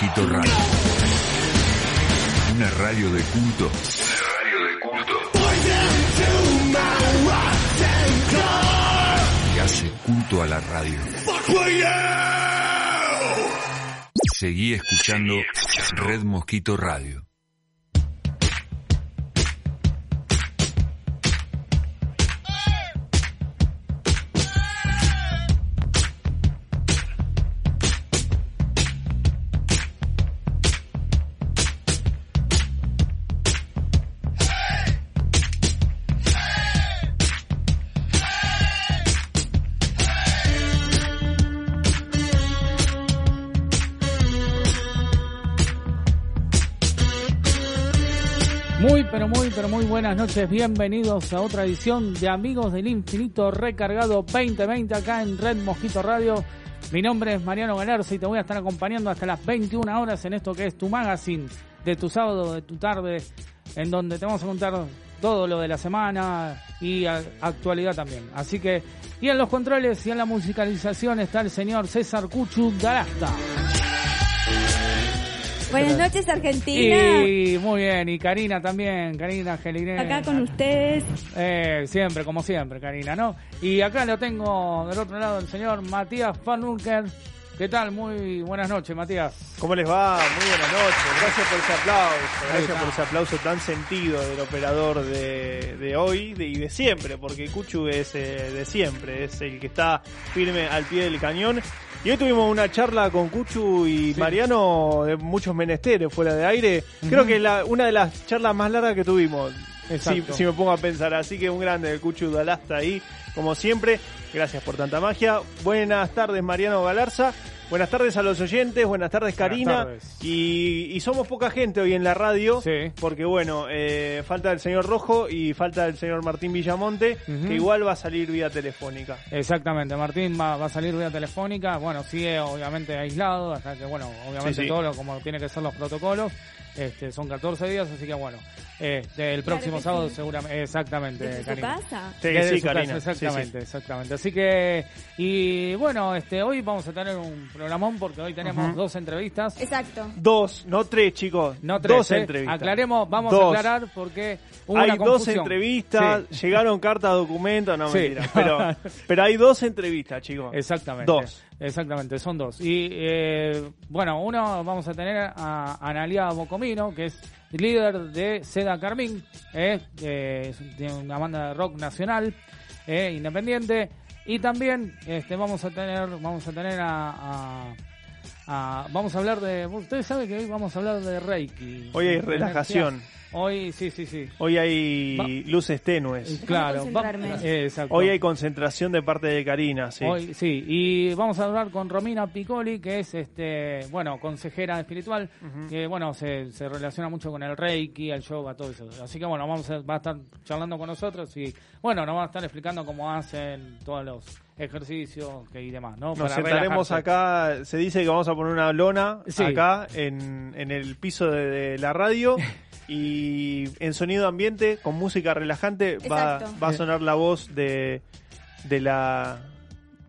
Mosquito Radio. Una radio de culto. Una radio de culto. Que hace culto a la radio. Seguí escuchando Red Mosquito Radio. Buenas noches. Bienvenidos a otra edición de Amigos del Infinito Recargado 2020 acá en Red Mosquito Radio. Mi nombre es Mariano Galarza y te voy a estar acompañando hasta las 21 horas en esto que es tu magazine de tu sábado, de tu tarde, en donde te vamos a contar todo lo de la semana y actualidad también. Así que, y en los controles y en la musicalización está el señor César Cuchu Galasta. Buenas noches, Argentina. Y muy bien, y Karina también, Karina Angeliné. Acá con ustedes. Eh, siempre, como siempre, Karina, ¿no? Y acá lo tengo del otro lado el señor Matías Fanunker. ¿Qué tal? Muy buenas noches, Matías. ¿Cómo les va? Muy buenas noches. Gracias por ese aplauso. Gracias por ese aplauso tan sentido del operador de, de hoy de- y de siempre, porque Cuchu es eh, de siempre, es el que está firme al pie del cañón. Y hoy tuvimos una charla con Cuchu y Sí. Mariano de muchos menesteres fuera de aire. Creo que la, una de las charlas más largas que tuvimos. Si, si me pongo a pensar, así que un grande el Cuchu Dalasta ahí, como siempre. Gracias por tanta magia. Buenas tardes, Mariano Galarza. Buenas tardes a los oyentes, buenas tardes Karina. tardes. Y, y somos poca gente hoy en la radio, Sí. porque bueno, eh, falta el señor Rojo y falta el señor Martín Villamonte, que igual va a salir vía telefónica. Exactamente, Martín va, va a salir vía telefónica. Bueno, sigue obviamente aislado, hasta que, bueno, obviamente Sí, sí. todo lo, como tiene que ser los protocolos. Este, son 14 días, así que bueno, este, el próximo sábado sí. seguramente, exactamente, ¿Desde su casa? Sí, sí, su Karina. casa, sí, sí. exactamente, exactamente. Así que, y bueno, este, hoy vamos a tener un programón porque hoy tenemos dos entrevistas. Exacto. Dos, no tres, chicos. No tres, dos ¿eh? entrevistas. Aclaremos, vamos Dos. a aclarar porque hubo Hay una dos entrevistas, Sí, llegaron cartas, documentos, no Sí. mentira. Pero, pero hay dos entrevistas, chicos. Exactamente. Dos. Exactamente, son dos. Y eh, bueno, uno vamos a tener a Analia Bocomino, que es líder de Seda Carmín, eh, es de una banda de rock nacional, eh, independiente. Y también este, vamos a tener, vamos a tener a, a- a- vamos a hablar de, ustedes saben que hoy vamos a hablar de Reiki. Hoy hay relajación. Hoy, sí, sí, sí. Hoy hay Va- luces tenues. Claro, concentrarme. va- eh, exacto. Hoy hay concentración de parte de Karina, sí. Hoy, sí, y vamos a hablar con Romina Piccoli, que es, este, bueno, consejera espiritual, que, bueno, se, se relaciona mucho con el Reiki, el yoga, todo eso. Así que, bueno, vamos a, va a estar charlando con nosotros y, bueno, nos va a estar explicando cómo hacen todos los ejercicios que, y demás, ¿no? Nos sentaremos acá, se dice que vamos a poner una lona Sí. acá en, en el piso de, de la radio y en sonido ambiente, con música relajante, va, va a sonar la voz de, de la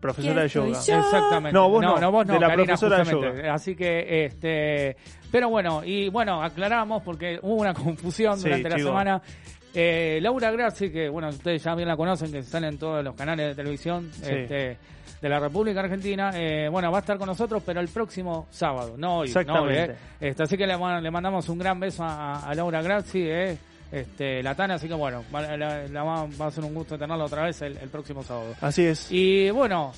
profesora de ¿Quién yoga. Exactamente. No, vos no, vos no, de la Karina, profesora de justamente. Así que, este, pero bueno, y bueno, aclaramos porque hubo una confusión Sí, durante la chico. semana. Eh, Laura Grazi, que bueno, ustedes ya bien la conocen, que sale en todos los canales de televisión Sí. este, de la República Argentina, eh, bueno, va a estar con nosotros, pero el próximo sábado, no hoy. Exactamente. No hoy, eh. Este, así que le, mandamos un gran beso a, a Laura Grazi, eh, este, la Tana, así que bueno, va, la- la va- va a ser un gusto tenerla otra vez el- el próximo sábado. Así es. Y bueno,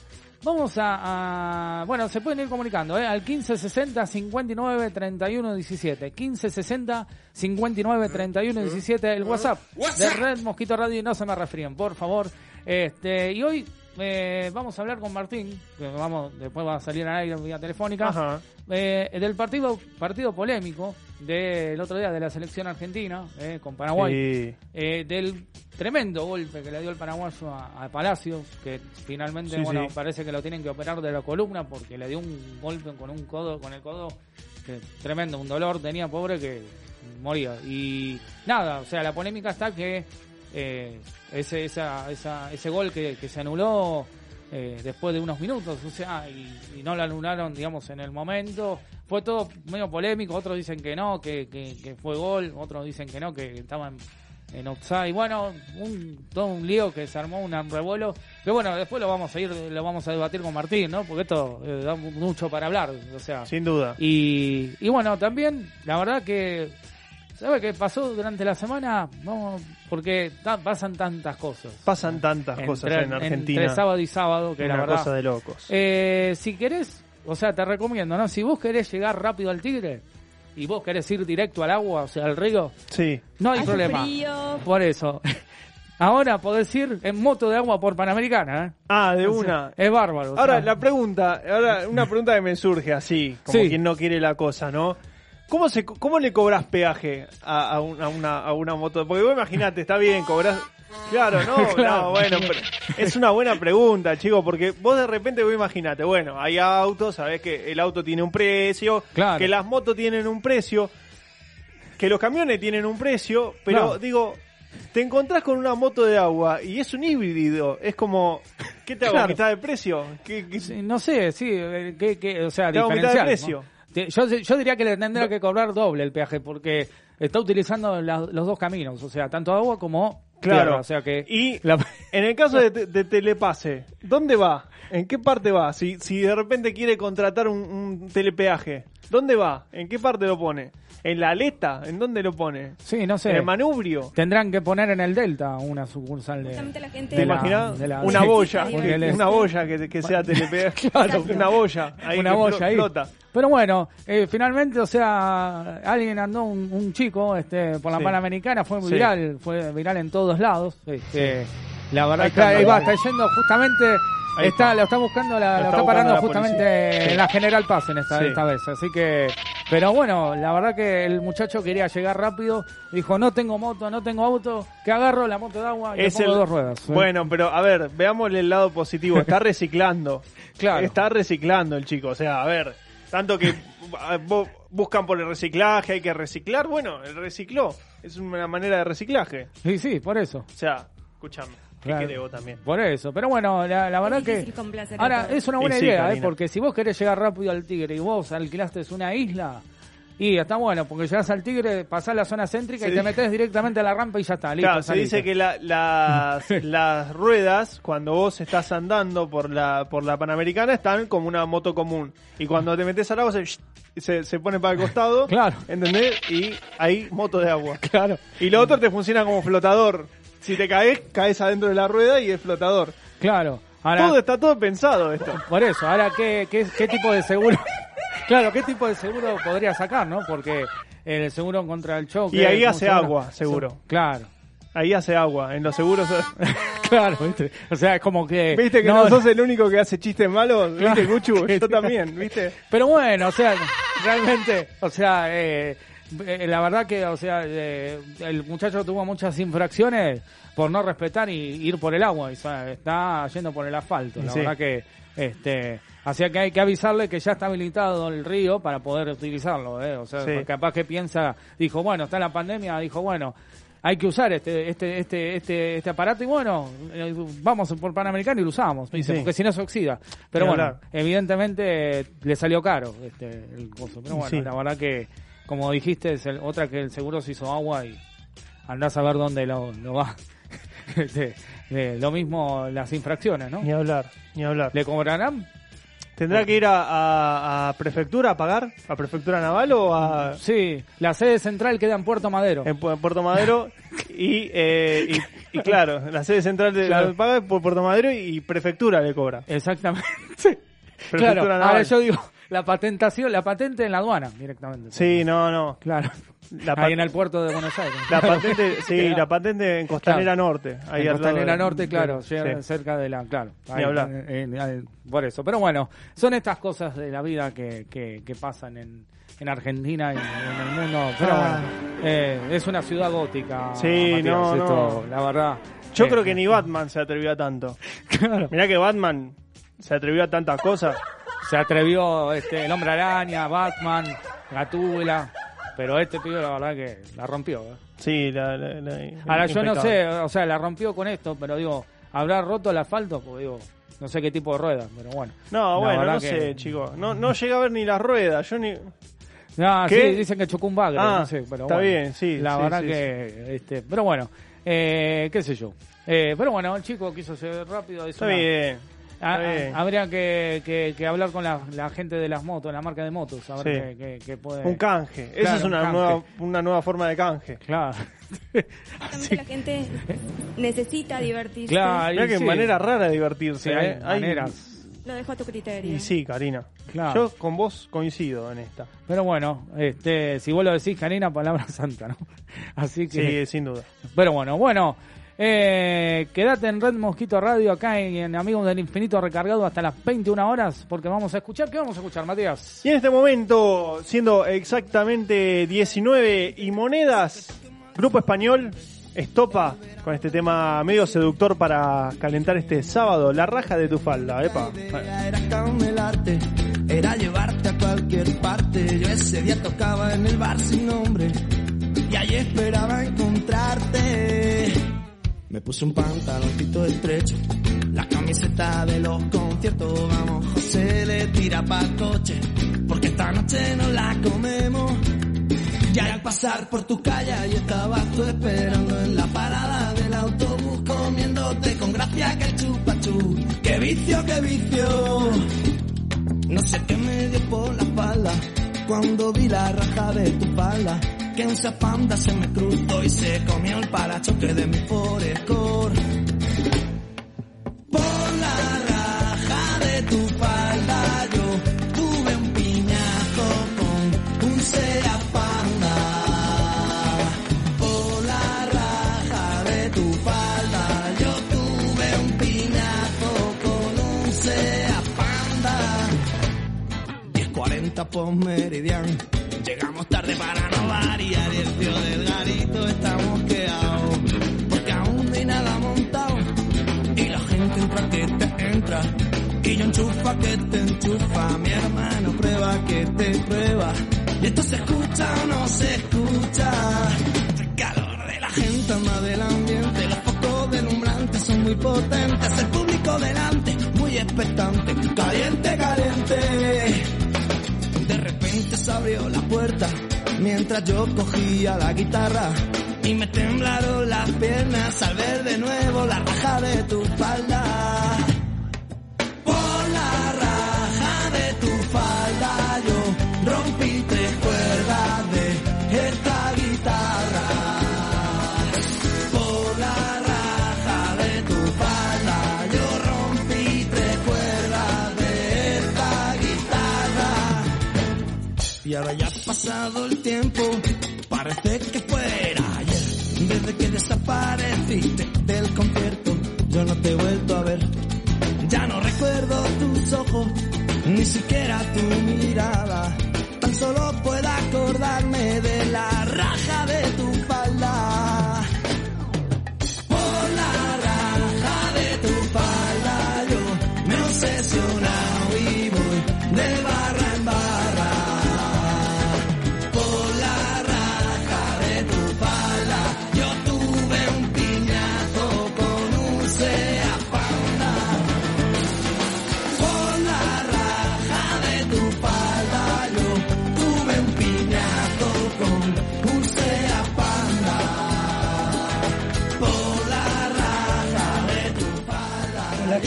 vamos a, a- bueno, se pueden ir comunicando, ¿eh? Al 1560 59 31 17. 1560 59 31 17, el WhatsApp, de Red Mosquito Radio y no se me refríen, por favor. Este, y hoy eh, vamos a hablar con Martín, que vamos, después va a salir al aire vía telefónica, eh, del partido partido polémico del otro día de la selección argentina eh, con Paraguay. Sí. Eh, del tremendo golpe que le dio el paraguayo a, a Palacios, que finalmente, Sí, bueno, sí. parece que lo tienen que operar de la columna porque le dio un golpe con un codo, con el codo, que tremendo, un dolor tenía pobre que moría. Y nada, o sea, la polémica está que eh, ese, esa, esa, ese gol que, que se anuló eh, después de unos minutos, o sea, y, y no lo anularon, digamos, en el momento, fue todo medio polémico, otros dicen que no, que, que, que fue gol, otros dicen que no, que estaban en offside. Bueno, un, todo un lío que se armó, un revuelo. Que bueno, después lo vamos a ir, lo vamos a debatir con Martín, ¿no? Porque esto eh, da mucho para hablar, o sea. Sin duda. Y, y bueno, también, la verdad que, ¿sabe qué pasó durante la semana? Vamos, porque ta- pasan tantas cosas. Pasan tantas cosas Entre- en Argentina. Entre sábado y sábado, que Una la verdad. cosa de locos. Eh, si querés, o sea, te recomiendo, ¿no? Si vos querés llegar rápido al Tigre y vos querés ir directo al agua, o sea, al río, sí. no hay Hace problema. frío. Por eso. Ahora podés ir en moto de agua por Panamericana, ¿eh? Ah, de O sea, una. Es bárbaro. o Ahora, sea, la pregunta, ahora una pregunta que me surge así, como Sí. quien no quiere la cosa, ¿no? ¿Cómo, se, cómo le cobras peaje a, a una, a una, a una moto? Porque vos imaginate, está bien, cobras... Claro, no, Claro. no, bueno, pero es una buena pregunta, chico, porque vos de repente vos imaginate, bueno, hay autos, sabés que el auto tiene un precio, Claro. que las motos tienen un precio, que los camiones tienen un precio, pero digo, te encontrás con una moto de agua y es un híbrido, es como, ¿qué te hago? Claro. ¿Mitad de precio? ¿Qué, qué- no sé, sí, eh, que, o sea, Te hago mitad de precio. ¿no? Yo, yo diría que le tendrá que cobrar doble el peaje porque está utilizando la- los dos caminos, o sea, tanto agua como Claro. tierra, o sea que Y la- en el caso de, de telepase, ¿dónde va? ¿En qué parte va? Si, si de repente quiere contratar un, un telepeaje, ¿dónde va? ¿En qué parte lo pone? ¿En la aleta? ¿En dónde lo pone? sí, no sé. ¿En el manubrio? Tendrán que poner en el Delta una sucursal de Justamente la gente ¿Te imaginas? de la- Una boya, que- una boya que, que sea telepeaje. Claro. una boya. Ahí una boya ahí. Pero bueno, eh, finalmente, o sea, alguien andó un, un chico este, por la Sí. Panamericana, fue Sí. viral, fue viral en todos lados. Este, la verdad Ahí está, ahí va, está yendo justamente, está, está. lo está buscando, la, Lo lo está parando justamente en la General Paz en esta, esta vez. Así que, pero bueno, la verdad que el muchacho quería llegar rápido, dijo, no tengo moto, no tengo auto, que agarro la moto de agua y le Es pongo el- dos ruedas. ¿eh? Bueno, pero a ver, veámosle el lado positivo. Está reciclando. Claro. Está reciclando el chico. O sea, a ver, tanto que bu- buscan por el reciclaje, hay que reciclar. Bueno, él recicló. Es una manera de reciclaje. Sí, sí, por eso. O sea, escúchame. ¿Qué Claro. vos también? Por eso, pero bueno, la, la verdad que... Ahora, es una buena sí, idea, ¿eh? Porque si vos querés llegar rápido al Tigre y vos alquilaste una isla, y está bueno, porque llegás al Tigre, pasás la zona céntrica y te metés directamente a la rampa y ya está, listo. Claro, se dice que la- las, las ruedas, cuando vos estás andando por la, por la Panamericana, están como una moto común. Y cuando te metes al agua, se, se, se pone para el costado. Claro. ¿Entendés? Y hay moto de agua. Claro. Y lo otro te funciona como flotador. Si te caes, caes adentro de la rueda y es flotador. Claro. Ahora, Todo está todo pensado esto. por eso, ahora, ¿qué, qué, qué tipo de seguro? claro, ¿qué tipo de seguro podría sacar, no? Porque el seguro contra el choque... Y ahí ¿cómo hace agua, seguro. Claro. Ahí hace agua. En los seguros. claro, ¿viste? O sea, es como que... ¿Viste que no, sos el único que hace chistes malos? ¿Viste, Claro. Cuchu? Yo también, ¿viste? Pero bueno, o sea, realmente, o sea, eh, eh, la verdad que, o sea, eh, el muchacho tuvo muchas infracciones por no respetar y ir por el agua, y, está yendo por el asfalto. La Sí. verdad que, este, hacía que hay que avisarle que ya está habilitado el río para poder utilizarlo, ¿eh? O sea, Sí. capaz que piensa, dijo, bueno, está la pandemia, dijo, bueno. Hay que usar este este este este este aparato y bueno, eh, vamos por Panamericano y lo usamos, dice, Sí. porque si no se oxida. Pero bueno, hablar. evidentemente le salió caro este el coso. Pero bueno, Sí. la verdad que, como dijiste, es el- otra que el seguro se hizo agua y andás a ver dónde lo, lo va. Eh, lo mismo las infracciones, ¿no? Ni hablar, ni hablar. ¿Le cobrarán? ¿Tendrá que ir a, a- a prefectura a pagar? ¿A prefectura naval o a Sí, la sede central queda en Puerto Madero. en, Pu- en Puerto Madero? y, eh, y, y claro, la sede central de Claro. la paga por Puerto Madero y prefectura le cobra. Exactamente. Prefectura claro, naval. ahora yo digo, la patentación, la patente en la aduana directamente. Sí, no, no. Claro. La, Ahí en el puerto de Buenos Aires. la patente, sí, Claro. la patente en Costanera Norte. Ahí en Costanera de- Norte, claro, sí. cerca de la, claro, ahí, hablar. en- en- por eso. Pero bueno, son estas cosas de la vida que, que, que pasan en, en Argentina y en el mundo. Pero Ah. bueno, eh, es una ciudad gótica. Sí, Matías, no, esto, no. la verdad. Yo Eh, creo que ni Batman se atrevió a tanto. claro. Mirá que Batman se atrevió a tantas cosas. Se atrevió este, el Hombre Araña, Batman, Gatúbela. Pero este pibe, la verdad que la rompió. ¿eh? Sí, la, la- la- Ahora yo no sé, o sea, la rompió con esto, pero digo, ¿habrá roto el asfalto? Porque digo, No sé qué tipo de ruedas, pero bueno. No, bueno, no que- sé, chicos. No, no llega a ver ni las ruedas. Yo ni. No, ¿Qué? sí, dicen que chocó un bagre, Ah, no sé, pero está bueno. bien, sí, La sí, verdad sí, que, este, pero bueno, eh, qué sé yo. Eh, pero bueno, el chico quiso ser rápido. es Está una- bien. Ah, ah, habría que, que- que hablar con la, la gente de las motos, la marca de motos, a ver Sí. qué, qué- qué puede... Un canje. Esa Claro, es un una canje. nueva, una nueva forma de canje. Claro. Justamente la gente necesita divertirse. Claro, Mira que sí. manera rara de divertirse. Sí, ¿eh? Hay- maneras. Lo dejo a tu criterio. Y sí, Karina. Claro. Yo con vos coincido en esta. Pero bueno, este, si vos lo decís, Karina, palabra santa, ¿no? Así que... Sí, sin duda. Pero bueno, bueno. Eh, quédate en Red Mosquito Radio acá en, en Amigos del Infinito recargado hasta las 21 horas porque vamos a escuchar. ¿Qué vamos a escuchar, Matías? Y en este momento, siendo exactamente 19 y monedas, Grupo Español estopa con este tema medio seductor para calentar este sábado, la raja de tu falda, epa. Era camelarte, era llevarte a cualquier parte. Yo ese día tocaba en el bar sin nombre y allí esperaba encontrarte. Me puse un pantaloncito estrecho, la camiseta de los conciertos. Vamos, José le tira pa'l coche, porque esta noche no la comemos. Y al pasar por tu calle y estabas tú esperando en la parada del autobús comiéndote con gracia que el chupachú. ¡Qué vicio, qué vicio! No sé qué me dio por la espalda cuando vi la raja de tu falda. Que un zapanda se me cruzó y se comió el parachoque de mi forescore. Por la raja de tu falda yo tuve un piñazo con un Seat Panda. Por la raja de tu falda yo tuve un piñazo con un Seat Panda. 10.40 por meridiano. Llegamos tarde para variar y el tío del garito estamos quedados. Porque aún no hay nada montado. Y la gente entra que te entra. Y yo enchufa que te enchufa. Mi hermano prueba que te prueba. Y esto se escucha o no se escucha. El calor de la gente anda del ambiente. Los focos deslumbrantes son muy potentes. El público delante, muy expectante. Caliente, caliente. De repente se abrió la puerta mientras yo cogía la guitarra y me temblaron las piernas al ver de nuevo la raja de tu falda. Pasado el tiempo, parece que fuera ayer. Desde que desapareciste del concierto, yo no te he vuelto a ver. Ya no recuerdo tus ojos, ni siquiera tu mirada. Tan solo puedo acordarme de la raja de tu falda.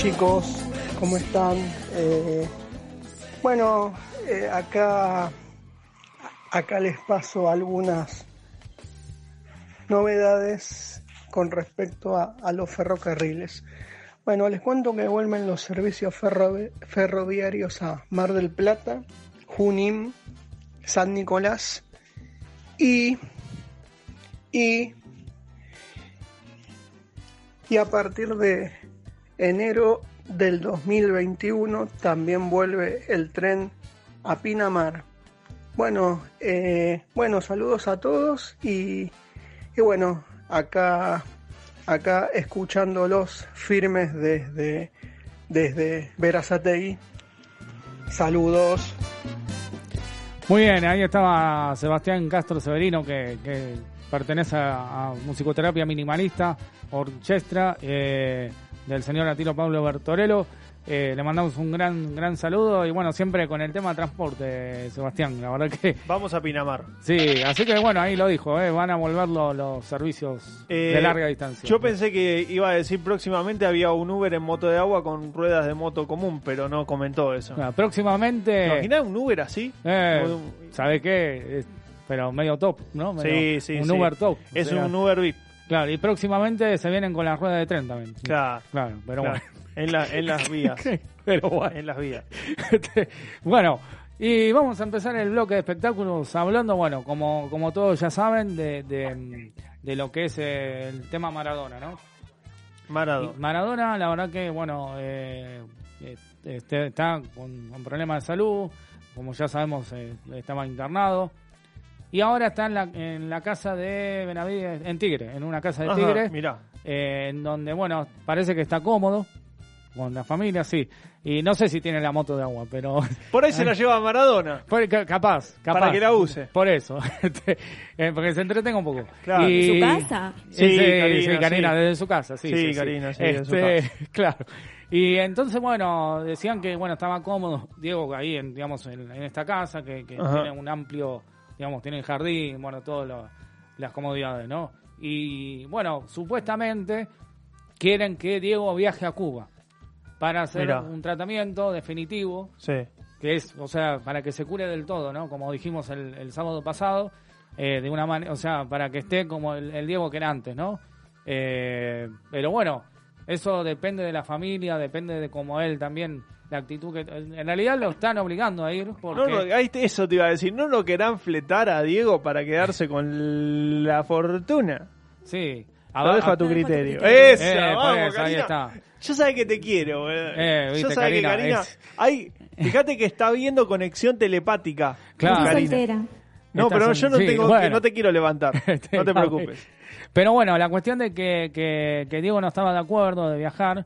Chicos, ¿cómo están? Eh, bueno, eh, acá, acá les paso algunas novedades con respecto a, los ferrocarriles. Bueno, les cuento que vuelven los servicios ferrovi- ferroviarios a Mar del Plata, Junín, San Nicolás y, y, y a partir de enero del 2021 también vuelve el tren a Pinamar. Bueno, eh, bueno, saludos a todos y, y bueno, acá, acá escuchándolos firmes desde, desde Verazategui. Saludos. Muy bien, ahí estaba Sebastián Castro Severino, que, pertenece a, a musicoterapia minimalista, orchestra, eh, del señor Atilo Pablo Bertorello. Eh, le mandamos un gran gran saludo y bueno, siempre con el tema transporte, Sebastián, la verdad que... Vamos a Pinamar. Sí, así que bueno, ahí lo dijo, eh, van a volver lo- los servicios Eh, de larga distancia. Yo pensé que iba a decir próximamente había un Uber en moto de agua con ruedas de moto común, pero no comentó eso. Bueno, próximamente... ¿Te imaginás un Uber así? Eh, un- ¿Sabe qué? Pero medio top, ¿no? Sí, Medio- sí, Un sí. Uber top. o Es sea, un Uber VIP. Claro, y próximamente se vienen con las ruedas de tren también. Claro. Claro, pero claro. En, la- en las vías. bueno. pero bueno. En las vías. Bueno, y vamos a empezar el bloque de espectáculos hablando, bueno, como, como todos ya saben, de, de, de lo que es el tema Maradona, ¿no? Maradona. Maradona, la verdad que, bueno, eh, eh, este, está con, con problemas de salud, como ya sabemos, eh, estaba internado. Y ahora está en la, en la casa de Benavides, en Tigre, en una casa de Ajá, Tigre, mirá. eh, en donde, bueno, parece que está cómodo con la familia, sí. Y no sé si tiene la moto de agua, pero Por ahí se la lleva Maradona. por- ca- capaz, capaz. Para que la use. Por eso, Este, eh, porque se entretenga un poco. Claro. Y- ¿Su casa? Sí, Sí, sí, Karina, sí, Karina, sí. desde su casa, sí. Sí, Karina, sí, desde su Este, Claro. Y entonces, bueno, decían que, bueno, estaba cómodo Diego ahí, en, digamos, en, en esta casa, que, que tiene un amplio, digamos, tiene el jardín, bueno, todas las comodidades, ¿no? Y, bueno, supuestamente quieren que Diego viaje a Cuba para hacer Mirá. un tratamiento definitivo Sí. que es, o sea, para que se cure del todo, ¿no? Como dijimos el, el sábado pasado, eh, de una manera, o sea, para que esté como el, el Diego que era antes, ¿no? Eh, pero bueno, eso depende de la familia, depende de cómo él también, la actitud que... En realidad lo están obligando a ir porque... No, te- eso te iba a decir. ¿No lo querrán fletar a Diego para quedarse con la fortuna? sí. Lo dejo a tu Lo dejo a tu criterio. criterio. Esa, Eh, vamos, eso, ahí está. Yo sabes que te quiero. eh. Eh, Yo viste, sabes que Karina, Karina. es- Ay, fíjate que está viendo conexión telepática. Claro. Karina. No, pero yo no, sí, tengo, bueno. no te quiero levantar. No te preocupes. Pero bueno, la cuestión de que, que, que Diego no estaba de acuerdo de viajar.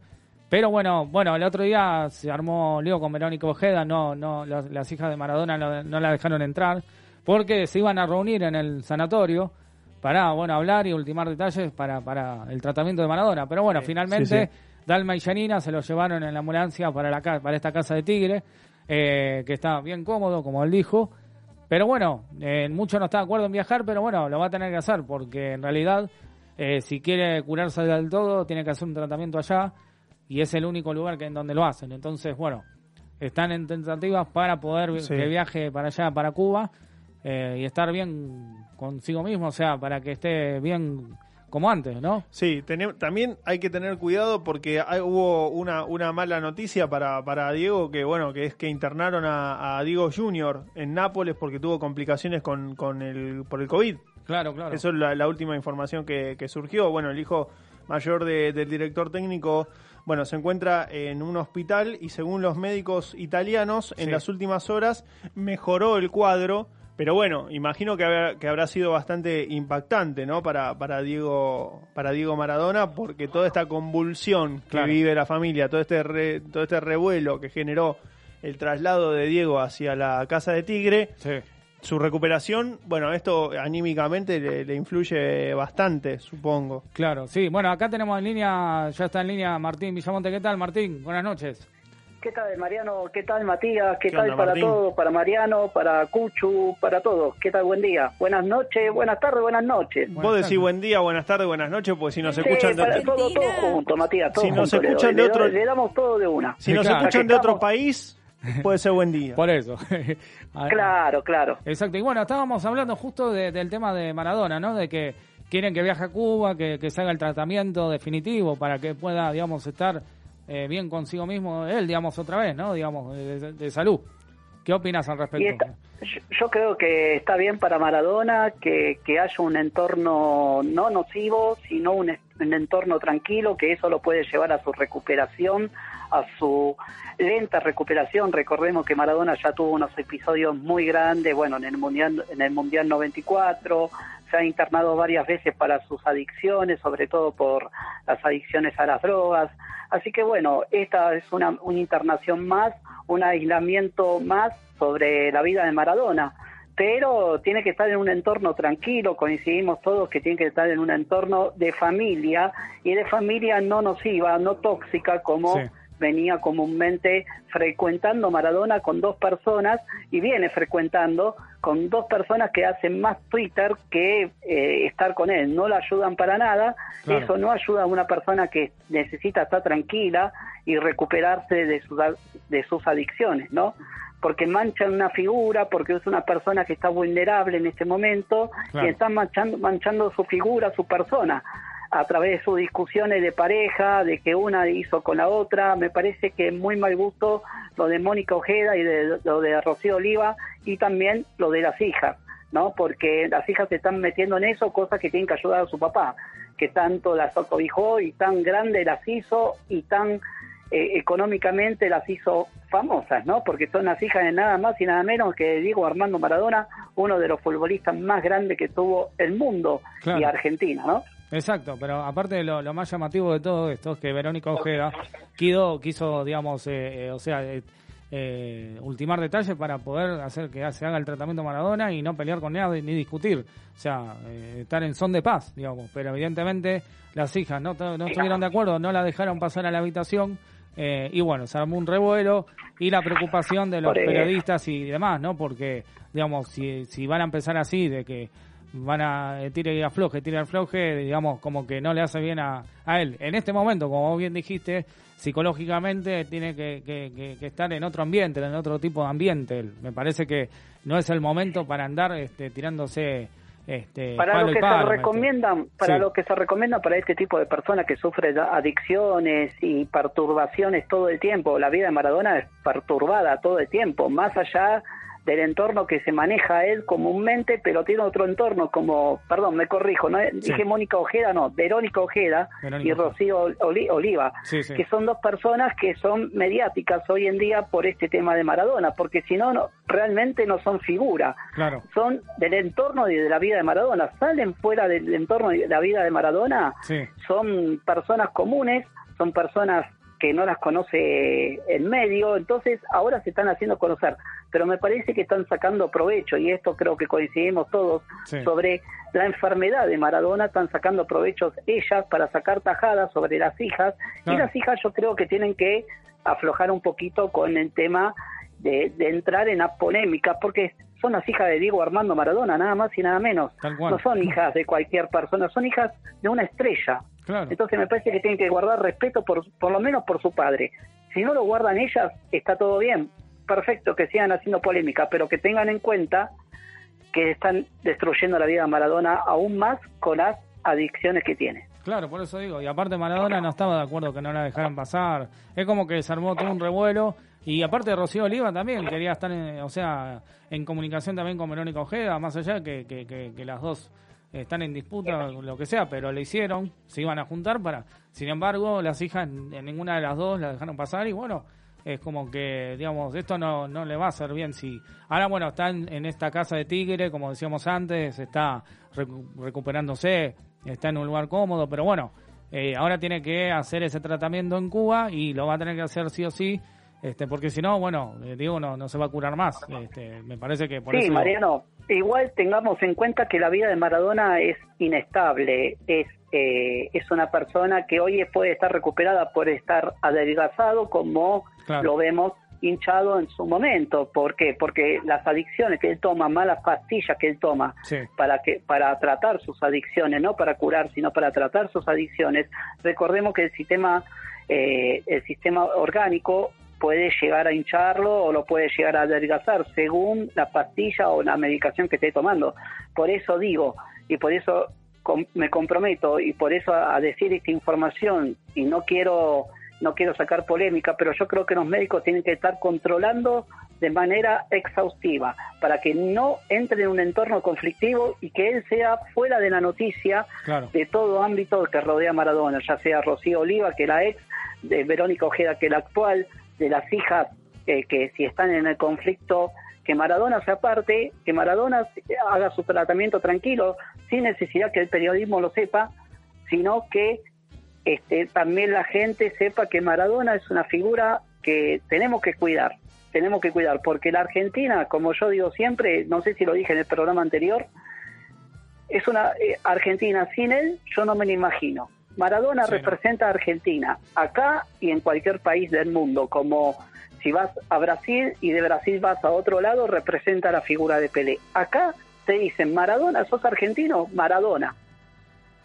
Pero bueno, bueno, el otro día se armó lío con Verónica Ojeda, no, no, las, las hijas de Maradona no, no la dejaron entrar, porque se iban a reunir en el sanatorio para, bueno, hablar y ultimar detalles para, para el tratamiento de Maradona. Pero bueno, Sí, finalmente sí, Dalma y Janina se lo llevaron en la ambulancia para, la, para esta casa de Tigre, eh, que está bien cómodo, como él dijo. Pero bueno, eh, mucho no está de acuerdo en viajar, pero bueno, lo va a tener que hacer porque en realidad, eh, si quiere curarse del todo, tiene que hacer un tratamiento allá y es el único lugar que en donde lo hacen. Entonces, bueno, están en tentativas para poder Sí. que viaje para allá, para Cuba, eh, y estar bien consigo mismo, o sea, para que esté bien como antes, ¿no? Sí, también hay que tener cuidado porque hay- hubo una, una mala noticia para, para Diego, que bueno, que es que internaron a, a Diego Junior en Nápoles porque tuvo complicaciones con, con el, por el COVID. Claro, claro. Eso es la, la última información que, que surgió. Bueno, el hijo mayor de- del director técnico, bueno, se encuentra en un hospital y según los médicos italianos, en Sí. las últimas horas mejoró el cuadro. Pero bueno, imagino que, habrá- que habrá sido bastante impactante, ¿no? Para, para Diego para Diego Maradona, porque toda esta convulsión que Claro. vive la familia, todo este re- todo este revuelo que generó el traslado de Diego hacia la casa de Tigre, Sí. Su recuperación, bueno, esto anímicamente le, le influye bastante, supongo. Claro, sí. Bueno, acá tenemos en línea, ya está en línea Martín Villamonte. ¿Qué tal, Martín? Buenas noches. ¿Qué tal, Mariano? ¿Qué tal, Matías? ¿Qué, ¿Qué tal onda, para Martín? todos? Para Mariano, para Cuchu, para todos. ¿Qué tal? Buen día. Buenas noches, buenas tardes, buenas noches. Buenas Vos decís buen día, buenas tardes, buenas noches, porque si nos Sí, escuchan de otro, todo, todo junto, Matías. Todo Si nos junto, le escuchan doy. de Le otro- Le damos todo de una. si nos Claro. escuchan de otro país, puede ser buen día. Por eso. Ah, Claro, claro. Exacto. Y bueno, estábamos hablando justo de- del tema de Maradona, ¿no? De que quieren que viaje a Cuba, que, que se haga el tratamiento definitivo para que pueda, digamos, estar eh, bien consigo mismo, él, digamos, otra vez, ¿no? Digamos, de, salud. ¿Qué opinas al respecto? está- yo, yo creo que está bien para Maradona que, que haya un entorno no nocivo, sino un, un entorno tranquilo, que eso lo puede llevar a su recuperación, a su lenta recuperación. Recordemos que Maradona ya tuvo unos episodios muy grandes, bueno, en el Mundial, en el mundial 94, se ha internado varias veces para sus adicciones, sobre todo por las adicciones a las drogas. Así que bueno, esta es una, una internación más, un aislamiento más sobre la vida de Maradona. Pero tiene que estar en un entorno tranquilo, coincidimos todos que tiene que estar en un entorno de familia y de familia no nociva, no tóxica como. Venía comúnmente frecuentando Maradona con dos personas y viene frecuentando con dos personas que hacen más Twitter que eh, estar con él. No lo ayudan para nada. Eso no ayuda a una persona que necesita estar tranquila y recuperarse de sus, de sus adicciones, ¿no? porque manchan una figura, porque es una persona que está vulnerable en este momento y están manchando, manchando su figura, su persona a través de sus discusiones de pareja, de que una hizo con la otra. Me parece que es muy mal gusto lo de Mónica Ojeda y de, lo de Rocío Oliva y también lo de las hijas, ¿no? Porque las hijas se están metiendo en eso, cosas que tienen que ayudar a su papá, que tanto las acobijó y tan grande las hizo y tan eh, económicamente las hizo famosas, ¿no? Porque son las hijas de nada más y nada menos que Diego Armando Maradona, uno de los futbolistas más grandes que tuvo el mundo y Argentina, ¿no? Exacto, pero aparte lo, lo más llamativo de todo esto es que Verónica Ojeda quiso, quiso digamos, eh, eh, o sea, eh, ultimar detalles para poder hacer que se haga el tratamiento Maradona y no pelear con nadie ni discutir, o sea, estar en son de paz, digamos, pero evidentemente las hijas no, no estuvieron de acuerdo, no la dejaron pasar a la habitación y bueno, se armó un revuelo y la preocupación de los periodistas y demás, ¿no? Porque, digamos, si, si van a empezar así, de que van a eh, tirar y afloje, tire y afloje, digamos, como que no le hace bien a, a él. En este momento, como bien dijiste, psicológicamente tiene que, que, estar en otro ambiente, en otro tipo de ambiente. Me parece que no es el momento para andar este, tirándose este, para lo que se recomiendan para lo que se recomienda para este tipo de personas que sufren adicciones y perturbaciones todo el tiempo la vida de Maradona es perturbada todo el tiempo más allá del entorno que se maneja él comúnmente, pero tiene otro entorno como, perdón, me corrijo, no dije Mónica Ojeda, no, Verónica Ojeda y Rocío Oliva, que son dos personas que son mediáticas hoy en día por este tema de Maradona, porque si no, no realmente no son figura, son del entorno y de la vida de Maradona, salen fuera del entorno de la vida de Maradona, son personas comunes, son personas que no las conoce el medio, entonces ahora se están haciendo conocer, pero me parece que están sacando provecho, y esto creo que coincidimos todos, sobre la enfermedad de Maradona, están sacando provechos ellas para sacar tajadas sobre las hijas, y las hijas yo creo que tienen que aflojar un poquito con el tema de, entrar en la polémica, porque son las hijas de Diego Armando Maradona, nada más y nada menos. No son hijas de cualquier persona, son hijas de una estrella. Entonces me parece que tienen que guardar respeto por, por lo menos por su padre. Si no lo guardan ellas, está todo bien. Perfecto, que sigan haciendo polémica, pero que tengan en cuenta que están destruyendo la vida de Maradona aún más con las adicciones que tiene. Claro, por eso digo, y aparte Maradona no estaba de acuerdo que no la dejaran pasar. Es como que se armó todo un revuelo y aparte Rocío Oliva también quería estar, en, o sea, en comunicación también con Verónica Ojeda, más allá que, que, que las dos están en disputa, lo que sea, pero le hicieron, se iban a juntar para. Sin embargo, las hijas en ninguna de las dos la dejaron pasar y bueno, es como que, digamos, esto no, no le va a hacer bien si. Ahora, bueno, están en esta casa de Tigre, como decíamos antes, está recuperándose, está en un lugar cómodo, pero bueno, eh, ahora tiene que hacer ese tratamiento en Cuba y lo va a tener que hacer sí o sí. Este, porque si no, bueno, eh, digo, no, no se va a curar más. Este, me parece que por sí, Mariano, igual tengamos en cuenta que la vida de Maradona es inestable, es, eh, es una persona que hoy puede estar recuperada por estar adelgazado como lo vemos hinchado en su momento. ¿Por qué? Porque las adicciones que él toma, malas pastillas que él toma para que para tratar sus adicciones, no para curar, sino para tratar sus adicciones. Recordemos que el sistema eh, el sistema orgánico puede llegar a hincharlo o lo puede llegar a adelgazar según la pastilla o la medicación que esté tomando. Por eso digo, y por eso me comprometo, y por eso a, decir esta información, y no quiero, no quiero sacar polémica, pero yo creo que los médicos tienen que estar controlando de manera exhaustiva para que no entre en un entorno conflictivo y que él sea fuera de la noticia de todo ámbito que rodea a Maradona, ya sea Rocío Oliva, que la ex, de Verónica Ojeda, que la actual, de las hijas que si están en el conflicto, que Maradona se aparte, que Maradona haga su tratamiento tranquilo, sin necesidad que el periodismo lo sepa, sino que este, también la gente sepa que Maradona es una figura que tenemos que cuidar, tenemos que cuidar, porque la Argentina, como yo digo siempre, no sé si lo dije en el programa anterior, es una eh, Argentina sin él, yo no me lo imagino Maradona Sí, representa a Argentina, acá y en cualquier país del mundo, como si vas a Brasil y de Brasil vas a otro lado, representa la figura de Pelé. Acá te dicen, Maradona, ¿sos argentino? Maradona.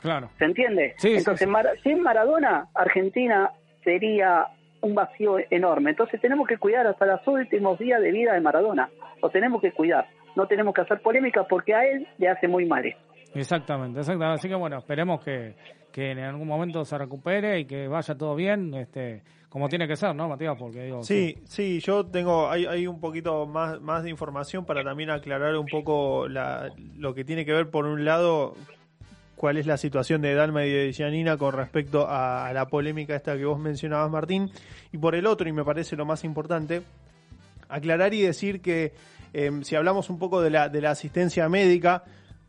Claro. ¿Se entiende? Sí, Entonces, sí. Sin Maradona, Argentina sería un vacío enorme. Entonces, tenemos que cuidar hasta los últimos días de vida de Maradona. Lo tenemos que cuidar. No tenemos que hacer polémica porque a él le hace muy mal esto. Exactamente, exactamente. Así que bueno, esperemos que, que en algún momento se recupere y que vaya todo bien, este, como tiene que ser, ¿no, Matías? Porque digo, Sí, sí, yo tengo, hay, hay un poquito más, más de información para también aclarar un poco la, lo que tiene que ver, por un lado, cuál es la situación de Dalma y de Giannina con respecto a, a la polémica esta que vos mencionabas, Martín, y por el otro, y me parece lo más importante, aclarar y decir que eh, si hablamos un poco de la, de la asistencia médica,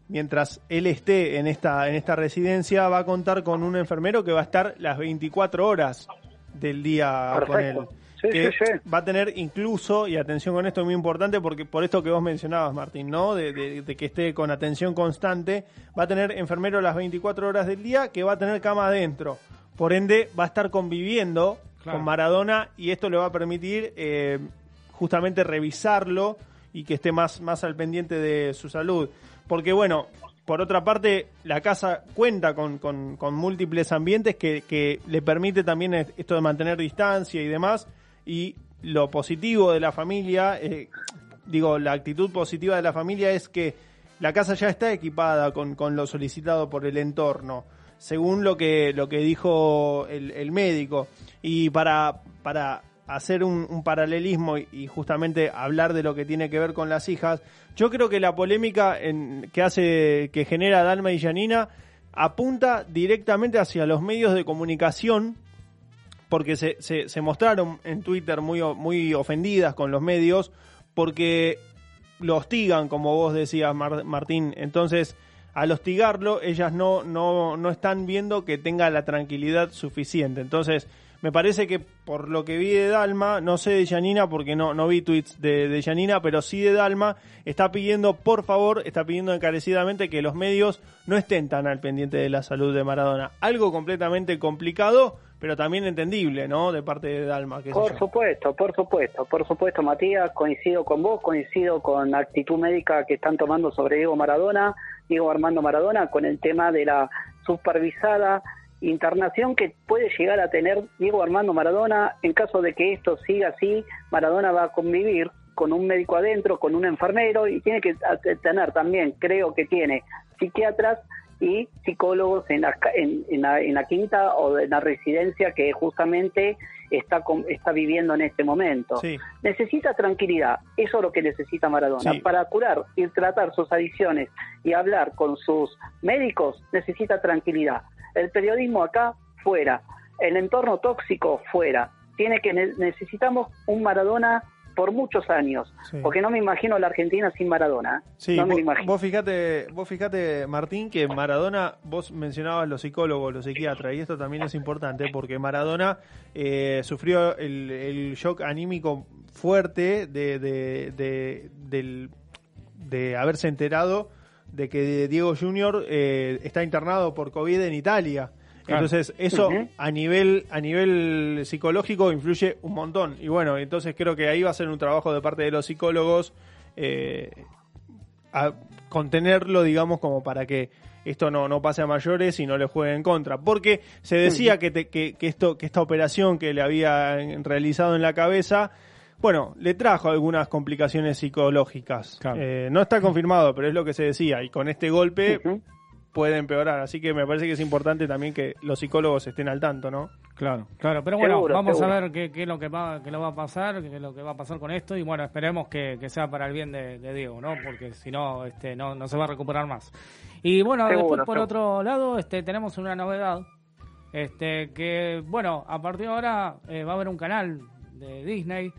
mientras él esté en esta, en esta residencia, va a contar con un enfermero que va a estar las 24 horas del día con él. Sí, que sí, sí. va a tener incluso, y atención con esto es muy importante, porque por esto que vos mencionabas, Martín, ¿no? De, de- de que esté con atención constante, va a tener enfermero las 24 horas del día, que va a tener cama adentro. Por ende, va a estar conviviendo Claro. con Maradona y esto le va a permitir eh, justamente revisarlo y que esté más, más al pendiente de su salud. Porque bueno, por otra parte, la casa cuenta con, con- múltiples ambientes que, que le permite también esto de mantener distancia y demás. Y lo positivo de la familia, eh, digo, la actitud positiva de la familia es que la casa ya está equipada con, con lo solicitado por el entorno, según lo que, lo que dijo el, el médico. Y para, para hacer un, paralelismo y, justamente hablar de lo que tiene que ver con las hijas, yo creo que la polémica en, que hace, que genera Dalma y Janina apunta directamente hacia los medios de comunicación porque se, se, mostraron en Twitter muy, muy ofendidas con los medios porque lo hostigan, como vos decías, Mar- Martín. Entonces, al hostigarlo, ellas no, no, no están viendo que tenga la tranquilidad suficiente. Entonces, me parece que por lo que vi de Dalma, no sé de Janina porque no, no vi tweets de, de Janina, pero sí de Dalma, está pidiendo, por favor, está pidiendo encarecidamente que los medios no estén tan al pendiente de la salud de Maradona. Algo completamente complicado, pero también entendible, ¿no? De parte de Dalma. Por supuesto, por supuesto, por supuesto, Matías, coincido con vos, coincido con la actitud médica que están tomando sobre Diego Maradona, Diego Armando Maradona, con el tema de la supervisada internación que puede llegar a tener Diego Armando Maradona. En caso de que esto siga así, Maradona va a convivir con un médico adentro, con un enfermero y tiene que tener también, creo que tiene psiquiatras y psicólogos en la, en, en la, en la quinta o en la residencia que justamente está, está viviendo en este momento. Sí. Necesita tranquilidad, eso es lo que necesita Maradona. Sí. Para curar y tratar sus adicciones y hablar con sus médicos, necesita tranquilidad. El periodismo acá, fuera. El entorno tóxico, fuera. Tiene que ne- necesitamos un Maradona por muchos años, Sí. porque no me imagino la Argentina sin Maradona. ¿eh? Sí, no me vos, imagino. vos fíjate, vos fíjate, Martín, que Maradona, vos mencionabas los psicólogos, los psiquiatras, y esto también es importante porque Maradona eh, sufrió el, el shock anímico fuerte de, de, de, del- de haberse enterado de que Diego Junior eh, está internado por COVID en Italia. Entonces, eso a nivel a nivel psicológico influye un montón. Y bueno, entonces creo que ahí va a ser un trabajo de parte de los psicólogos eh, a contenerlo, digamos, como para que esto no, no pase a mayores y no le juegue en contra. Porque se decía que, te- que, que esto, que esta operación que le habían realizado en la cabeza, bueno, le trajo algunas complicaciones psicológicas. Claro. Eh, no está confirmado, pero es lo que se decía. Y con este golpe. Puede empeorar. Así que me parece que es importante también que los psicólogos estén al tanto, ¿no? Claro, claro, pero bueno, Seguro, vamos seguro. a ver qué, qué es lo que va, qué lo va a pasar, qué es lo que va a pasar con esto y bueno, esperemos que, que sea para el bien de, de Diego, ¿no? Porque si no, este, no, no se va a recuperar más. Y bueno, Seguro, después por seguro. otro lado, este, tenemos una novedad, este, que bueno, a partir de ahora eh, va a haber un canal de Disney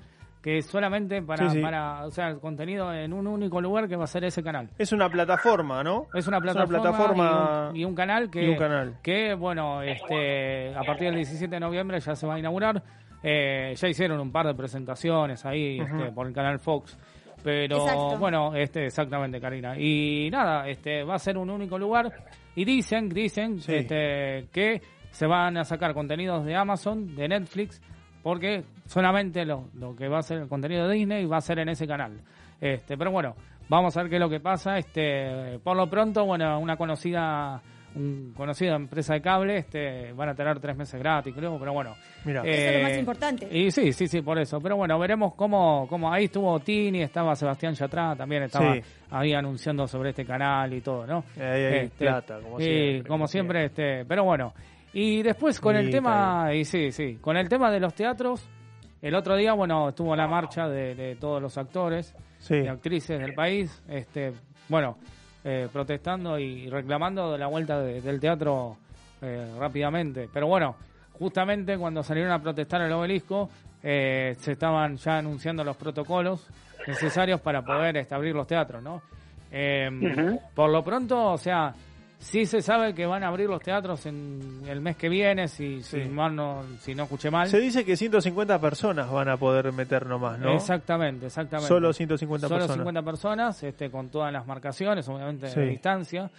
que solamente para, Sí, sí. para, o sea, el contenido en un único lugar que va a ser ese canal. Es una plataforma, ¿no? Es una plataforma, plataforma y, un, y un canal que, y un canal. que bueno, este, a partir del 17 de noviembre ya se va a inaugurar. Eh, ya hicieron un par de presentaciones ahí este, por el canal Fox. Pero Exacto. bueno, este exactamente, Karina. Y nada, este va a ser un único lugar. Y dicen, dicen Sí. este, que se van a sacar contenidos de Amazon, de Netflix, porque solamente lo, lo que va a ser el contenido de Disney va a ser en ese canal. Este, pero bueno, vamos a ver qué es lo que pasa. Este, por lo pronto, bueno, una conocida un conocida empresa de cable, este, van a tener tres meses gratis, creo, pero bueno. Mira. Eso es lo más Eh, importante. Y sí, sí, sí, por eso. Pero bueno, veremos cómo, cómo ahí estuvo Tini, estaba Sebastián Yatra, también estaba Sí. ahí anunciando sobre este canal y todo, ¿no? Este, Ahí hay plata, como y siempre, como como siempre, este, pero bueno. Y después con el tema, y sí, sí, con el tema de los teatros, el otro día, bueno, estuvo la marcha de, de todos los actores Sí. y actrices del país, este, bueno, eh, protestando y reclamando de la vuelta de- del teatro eh, rápidamente. Pero bueno, justamente cuando salieron a protestar el obelisco, eh, se estaban ya anunciando los protocolos necesarios para poder este, abrir los teatros, ¿no? Eh. Por lo pronto, o sea, sí se sabe que van a abrir los teatros en el mes que viene, si, si, mal no, si no escuché mal. Se dice que 150 personas van a poder meter nomás, ¿no? Exactamente, exactamente. Solo 150 Solo personas. 50 personas, este, con todas las marcaciones, obviamente Sí. de distancia.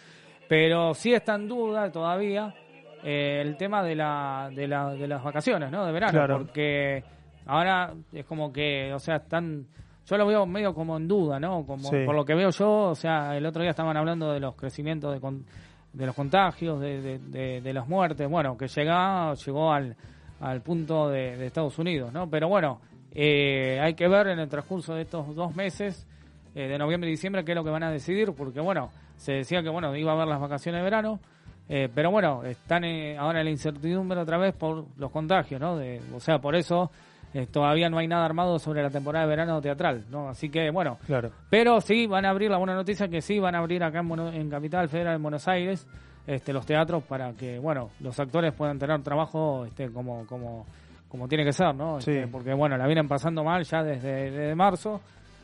Pero sí está en duda todavía eh, el tema de, la, de, la, de las vacaciones, ¿no? De verano. Claro. Porque ahora es como que, o sea, están. Yo lo veo medio como en duda, ¿no? Como Sí. por lo que veo yo, o sea, el otro día estaban hablando de los crecimientos de, con- de los contagios, de, de, de- de las muertes, bueno, que llega, llegó al, al punto de, Estados Unidos, ¿no? Pero bueno, eh, hay que ver en el transcurso de estos dos meses, eh, de noviembre y diciembre, qué es lo que van a decidir, porque bueno, se decía que bueno, iba a haber las vacaciones de verano, eh, pero bueno, están eh, ahora en la incertidumbre otra vez por los contagios, ¿no? O sea, por eso eh, todavía no hay nada armado sobre la temporada de verano teatral, ¿no? Así que bueno, Claro. pero sí, van a abrir, la buena noticia que sí van a abrir acá en, Bueno- en Capital Federal, en Buenos Aires, este, los teatros para que, bueno, los actores puedan tener trabajo este, como, como, como tiene que ser, ¿no? Este, Sí. Porque, bueno, la vienen pasando mal ya desde, desde marzo,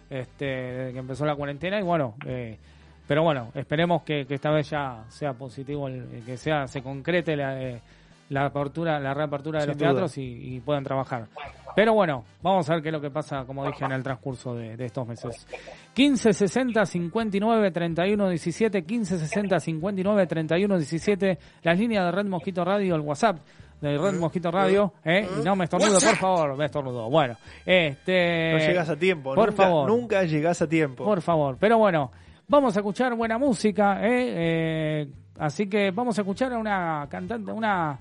este, desde que empezó la cuarentena, y bueno, eh, pero bueno, esperemos que, que esta vez ya sea positivo, el- que sea se concrete la, eh, la apertura, la reapertura de Sin los duda. teatros y, y puedan trabajar. Pero bueno, vamos a ver qué es lo que pasa, como dije, en el transcurso de, de estos meses. 15 60 59 31 17, 15 60 59 31 17, las líneas de Red Mosquito Radio, el WhatsApp de Red Mosquito Radio, ¿eh? Y no me estornudo, por favor, me estornudo. Bueno, este... No llegas a tiempo. Por nunca, favor. Nunca llegas a tiempo. Por favor. Pero bueno, vamos a escuchar buena música, ¿eh? Eh, así que vamos a escuchar a una cantante, una,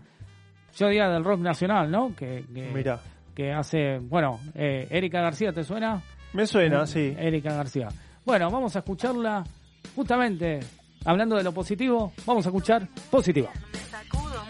yo diría del rock nacional, ¿no? Que, que, Mirá. que hace, bueno, eh, Erika García, ¿te suena? Me suena, sí. Erika García. Bueno, vamos a escucharla justamente hablando de lo positivo. Vamos a escuchar positiva. Me sacudo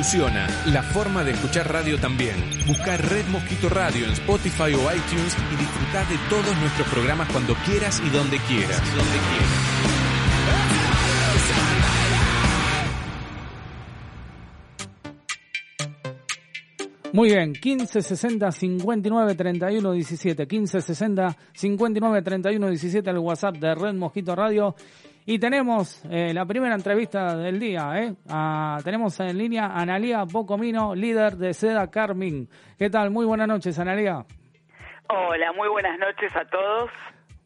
evoluciona, la forma de escuchar radio también. Buscar Red Mosquito Radio en Spotify o iTunes y disfrutar de todos nuestros programas cuando quieras y donde quieras. Donde quieras. Muy bien, 1560 59 31 17, 1560 59 31 17 el WhatsApp de Red Mosquito Radio. Y tenemos eh, la primera entrevista del día, ¿eh? Ah, tenemos en línea a Analia Bocomino, líder de Seda Carmín. ¿Qué tal? Muy buenas noches, Analia. Hola, muy buenas noches a todos.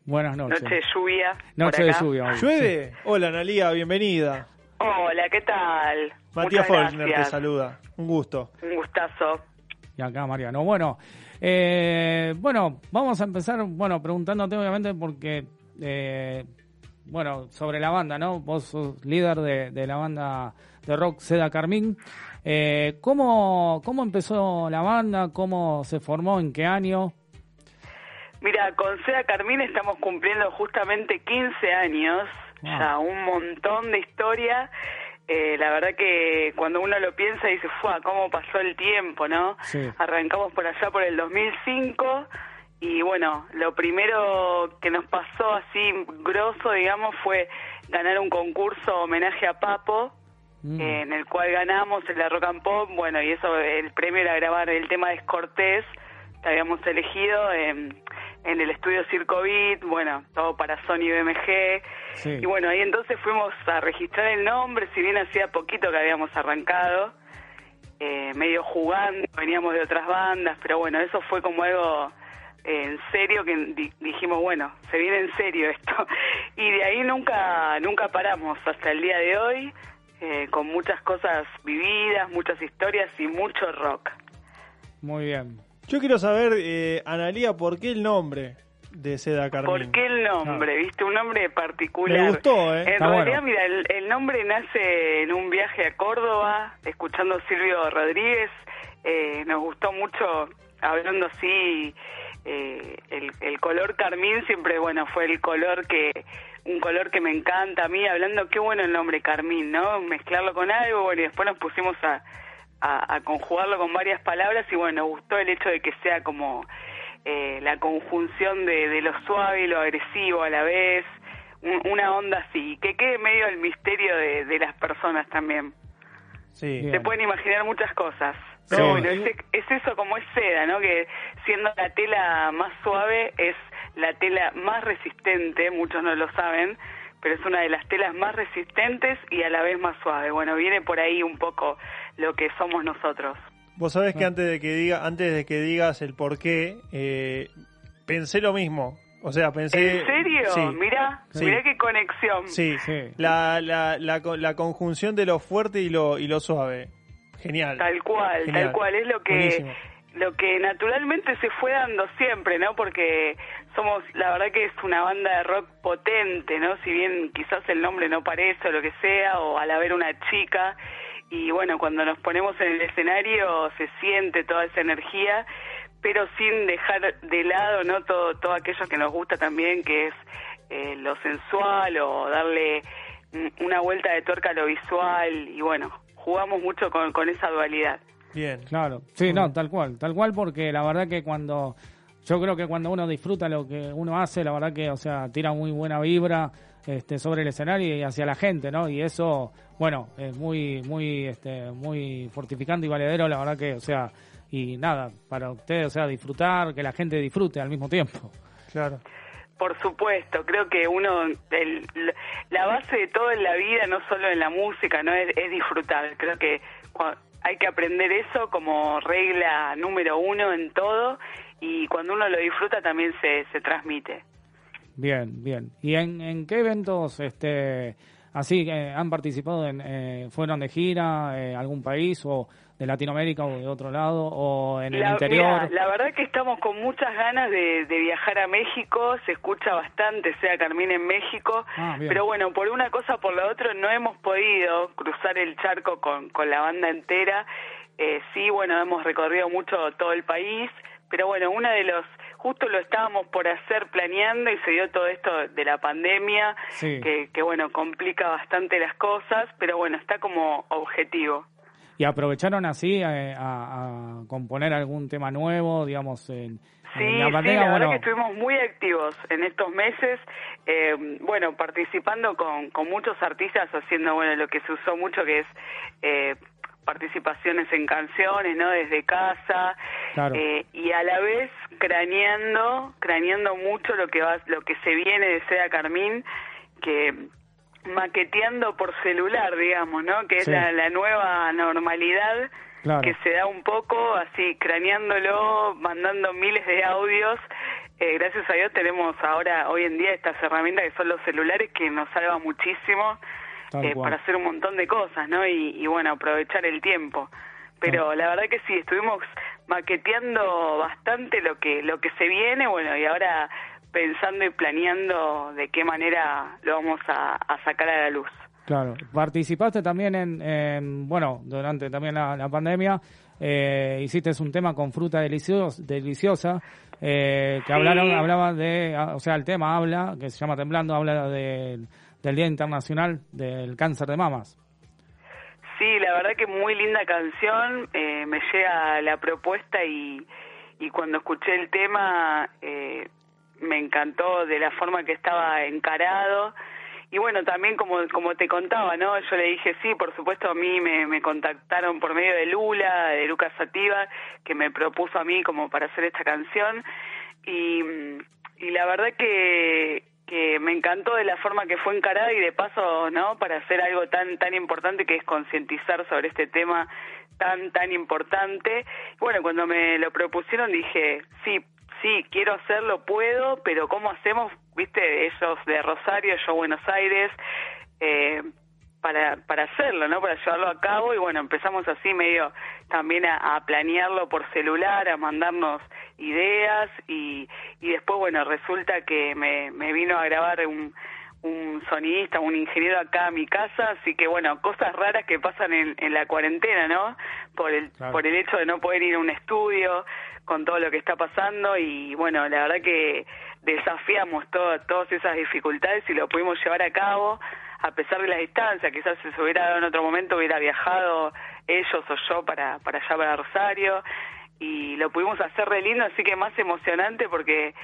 Buenas noches. Noche de lluvia. Noche de lluvia. hoy, ¿Llueve? Hola, Analia, bienvenida. Hola, ¿qué tal? Matías Muchas Faulkner te saluda. Un gusto. Un gustazo. Y acá Mariano. Bueno, eh, bueno, vamos a empezar, bueno, preguntándote obviamente porque, eh, bueno, sobre la banda, ¿no? Vos sos líder de, de la banda de rock Seda Carmín. Eh, ¿cómo, ¿Cómo empezó la banda? ¿Cómo se formó? ¿En qué año? Mira, con Sea Carmín estamos cumpliendo justamente 15 años, Wow. ya un montón de historia. Eh, la verdad que cuando uno lo piensa dice, ¡fua! ¿Cómo pasó el tiempo, no? Sí. Arrancamos por allá por el 2005 y bueno, lo primero que nos pasó así grosso, digamos, fue ganar un concurso homenaje a Papo, Mm. eh, en el cual ganamos en la Rock and Pop, bueno, y eso, el premio era grabar el tema de Cortés, que habíamos elegido en, en el estudio Circo Beat, bueno, todo para Sony BMG, Sí. y bueno, ahí entonces fuimos a registrar el nombre, si bien hacía poquito que habíamos arrancado, eh, medio jugando, veníamos de otras bandas, pero bueno, eso fue como algo en serio que di- dijimos, bueno, se viene en serio esto. Y de ahí nunca, nunca paramos hasta el día de hoy, eh, con muchas cosas vividas, muchas historias y mucho rock. Muy bien. Yo quiero saber, eh, Analia, ¿por qué el nombre de Seda Carmín? ¿Por qué el nombre? ¿Viste? Un nombre particular. Me gustó, ¿eh? En realidad, bueno. mira, el, el nombre nace en un viaje a Córdoba, escuchando a Silvio Rodríguez. Eh, nos gustó mucho, hablando así, eh, el, el color carmín siempre, bueno, fue el color que un color que me encanta a mí, hablando, qué bueno el nombre carmín, ¿no? Mezclarlo con algo, bueno, y después nos pusimos a, a, a conjugarlo con varias palabras y bueno, gustó el hecho de que sea como eh, la conjunción de, de lo suave y lo agresivo a la vez, un- una onda así, que quede medio el misterio de, de las personas también. Sí. Se pueden imaginar muchas cosas. Sí. Pero bueno, es, es eso como es seda, ¿no? Que siendo la tela más suave es la tela más resistente, muchos no lo saben, pero es una de las telas más resistentes y a la vez más suave. Bueno, viene por ahí un poco lo que somos nosotros. Vos sabés que antes de que diga, antes de que digas el por qué, eh, pensé lo mismo. O sea, pensé. ¿En serio? Sí. Mira, Sí. mira qué conexión. Sí, Sí. La, la, la, co- la conjunción de lo fuerte y lo, y lo suave. Genial. Tal cual, Genial. tal cual, es lo que Buenísimo. lo que naturalmente se fue dando siempre, ¿no? Porque somos, la verdad que es una banda de rock potente, ¿no? Si bien quizás el nombre no parece o lo que sea, o al haber una chica, y bueno, cuando nos ponemos en el escenario se siente toda esa energía, pero sin dejar de lado, ¿no? Todo, todo aquello que nos gusta también, que es eh, lo sensual o darle una vuelta de tuerca a lo visual, y bueno, jugamos mucho con, con esa dualidad. Bien. Claro, sí, no, tal cual, tal cual porque la verdad que cuando, yo creo que cuando uno disfruta lo que uno hace, la verdad que, o sea, tira muy buena vibra este, sobre el escenario y hacia la gente, ¿no? Y eso, bueno, es muy, muy, este, muy fortificante y valedero, la verdad que, o sea, y nada, para ustedes, o sea, disfrutar, que la gente disfrute al mismo tiempo. Claro. Por supuesto, creo que uno, el- la base de todo en la vida, no solo en la música, no es, es disfrutar. Creo que cua- hay que aprender eso como regla número uno en todo y cuando uno lo disfruta también se, se transmite. Bien, bien. ¿Y en, en qué eventos, este, así, eh, han participado? En, eh, ¿Fueron de gira, eh, algún país o de Latinoamérica o de otro lado o en el La, interior? mira, la verdad que estamos con muchas ganas de, de viajar a México, se escucha bastante, sea Carmín en México, Ah, pero bueno, por una cosa o por la otra no hemos podido cruzar el charco con, con la banda entera. Eh, sí, bueno, hemos recorrido mucho todo el país, pero bueno, una de los, justo lo estábamos por hacer planeando y se dio todo esto de la pandemia, Sí. que, que bueno, complica bastante las cosas, pero bueno, está como objetivo. Y aprovecharon así eh, a, a componer algún tema nuevo, digamos, en, Sí, la sí, pandemia, la verdad bueno, que estuvimos muy activos en estos meses, eh, bueno, participando con, con muchos artistas, haciendo, bueno, lo que se usó mucho que es eh, participaciones en canciones, ¿no? Desde casa, Claro. eh, y a la vez craneando, craneando mucho lo que va, lo que se viene de Seda Carmín, que maqueteando por celular, digamos, ¿no? Que es Sí. la, la nueva normalidad Claro. que se da un poco así craneándolo, mandando miles de audios. Eh, gracias a Dios tenemos ahora, hoy en día, estas herramientas que son los celulares que nos salvan muchísimo eh, para hacer un montón de cosas, ¿no? Y, y bueno, aprovechar el tiempo. Pero la verdad que sí, estuvimos maqueteando bastante lo que lo que se viene, bueno, y ahora pensando y planeando de qué manera lo vamos a, a sacar a la luz. Claro, participaste también en, en, bueno, durante también la, la pandemia, eh, hiciste un tema con fruta delicios, deliciosa, eh, que Sí. hablaron, hablaba de, ah, o sea, el tema habla, que se llama Temblando, habla de- del Día Internacional del Cáncer de Mamas. Sí, la verdad que muy linda canción, eh, me llega la propuesta y, y cuando escuché el tema eh, me encantó de la forma que estaba encarado y bueno, también como, como te contaba, ¿no? Yo le dije, sí, por supuesto a mí me, contactaron por medio de Lula, de Lucas Sativa, que me propuso a mí como para hacer esta canción y, y la verdad que, que me encantó de la forma que fue encarada y de paso, ¿no? Para hacer algo tan tan importante que es concientizar sobre este tema tan tan importante. Bueno, cuando me lo propusieron dije, sí, sí, quiero hacerlo, puedo, pero ¿cómo hacemos? Viste, ellos de Rosario, yo Buenos Aires, eh, para, para hacerlo, ¿no? Para llevarlo a cabo y bueno, empezamos así medio también a, a planearlo por celular, a mandarnos ideas y, y después, bueno, resulta que me, me vino a grabar un, un sonidista, un ingeniero acá a mi casa, así que bueno, cosas raras que pasan en, en la cuarentena, ¿no? Por el, Claro. por el hecho de no poder ir a un estudio con todo lo que está pasando y bueno, la verdad que desafiamos todo- todas esas dificultades y lo pudimos llevar a cabo a pesar de las distancias, quizás si se hubiera dado en otro momento hubiera viajado ellos o yo para, para allá para Rosario y lo pudimos hacer re lindo, así que más emocionante porque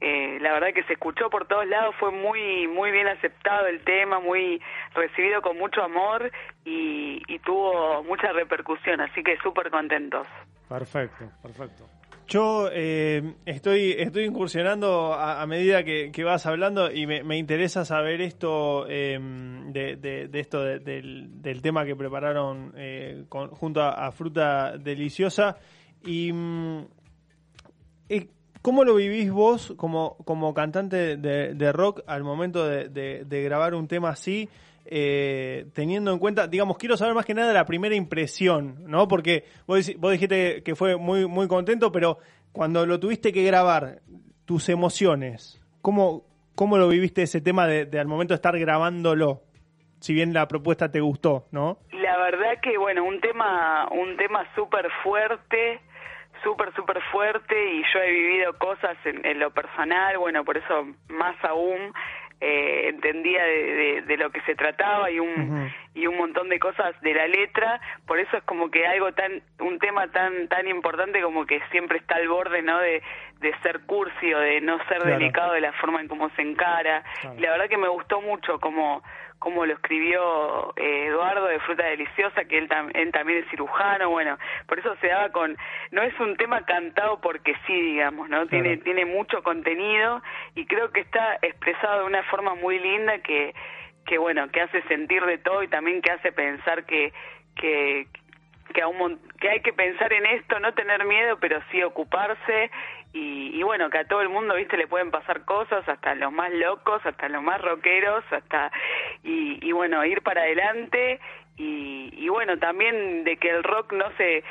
eh, la verdad que se escuchó por todos lados, fue muy muy bien aceptado el tema, muy recibido con mucho amor y, y tuvo mucha repercusión, así que súper contentos. Perfecto, perfecto. Yo eh, estoy, estoy incursionando a, medida que, que vas hablando y me, me interesa saber esto eh, de, de- esto de- del, del tema que prepararon eh, junto a, Fruta Deliciosa. Y mm, eh, ¿Cómo lo vivís vos como, como cantante de, rock al momento de grabar un tema así? Eh, teniendo en cuenta, digamos, quiero saber más que nada la primera impresión, ¿no? Porque vos, vos dijiste que fue muy, muy contento, pero cuando lo tuviste que grabar, tus emociones, ¿cómo, cómo lo viviste ese tema de, de al momento de estar grabándolo? Si bien la propuesta te gustó, ¿no? La verdad que bueno, un tema un tema súper fuerte, súper súper fuerte y yo he vivido cosas en, en lo personal, bueno, por eso más aún eh, entendía de, de- de lo que se trataba y un y un montón de cosas de la letra, por eso es como que algo tan un tema tan tan importante como que siempre está al borde, ¿no? de de ser cursi o de no ser Claro. delicado de la forma en cómo se encara. Claro. Y la verdad que me gustó mucho como como lo escribió eh, Eduardo de Fruta Deliciosa, que él, tam- él también es cirujano, bueno, por eso se daba con, no es un tema cantado porque sí, digamos, ¿no? Tiene, Claro. tiene mucho contenido y creo que está expresado de una forma muy linda que, que bueno, que hace sentir de todo y también que hace pensar que, que, que, a un mon- que hay que pensar en esto, no tener miedo, pero sí ocuparse y, y bueno, que a todo el mundo, viste, le pueden pasar cosas, hasta los más locos, hasta los más rockeros, hasta y, y bueno, ir para adelante y, y bueno, también de que el rock no se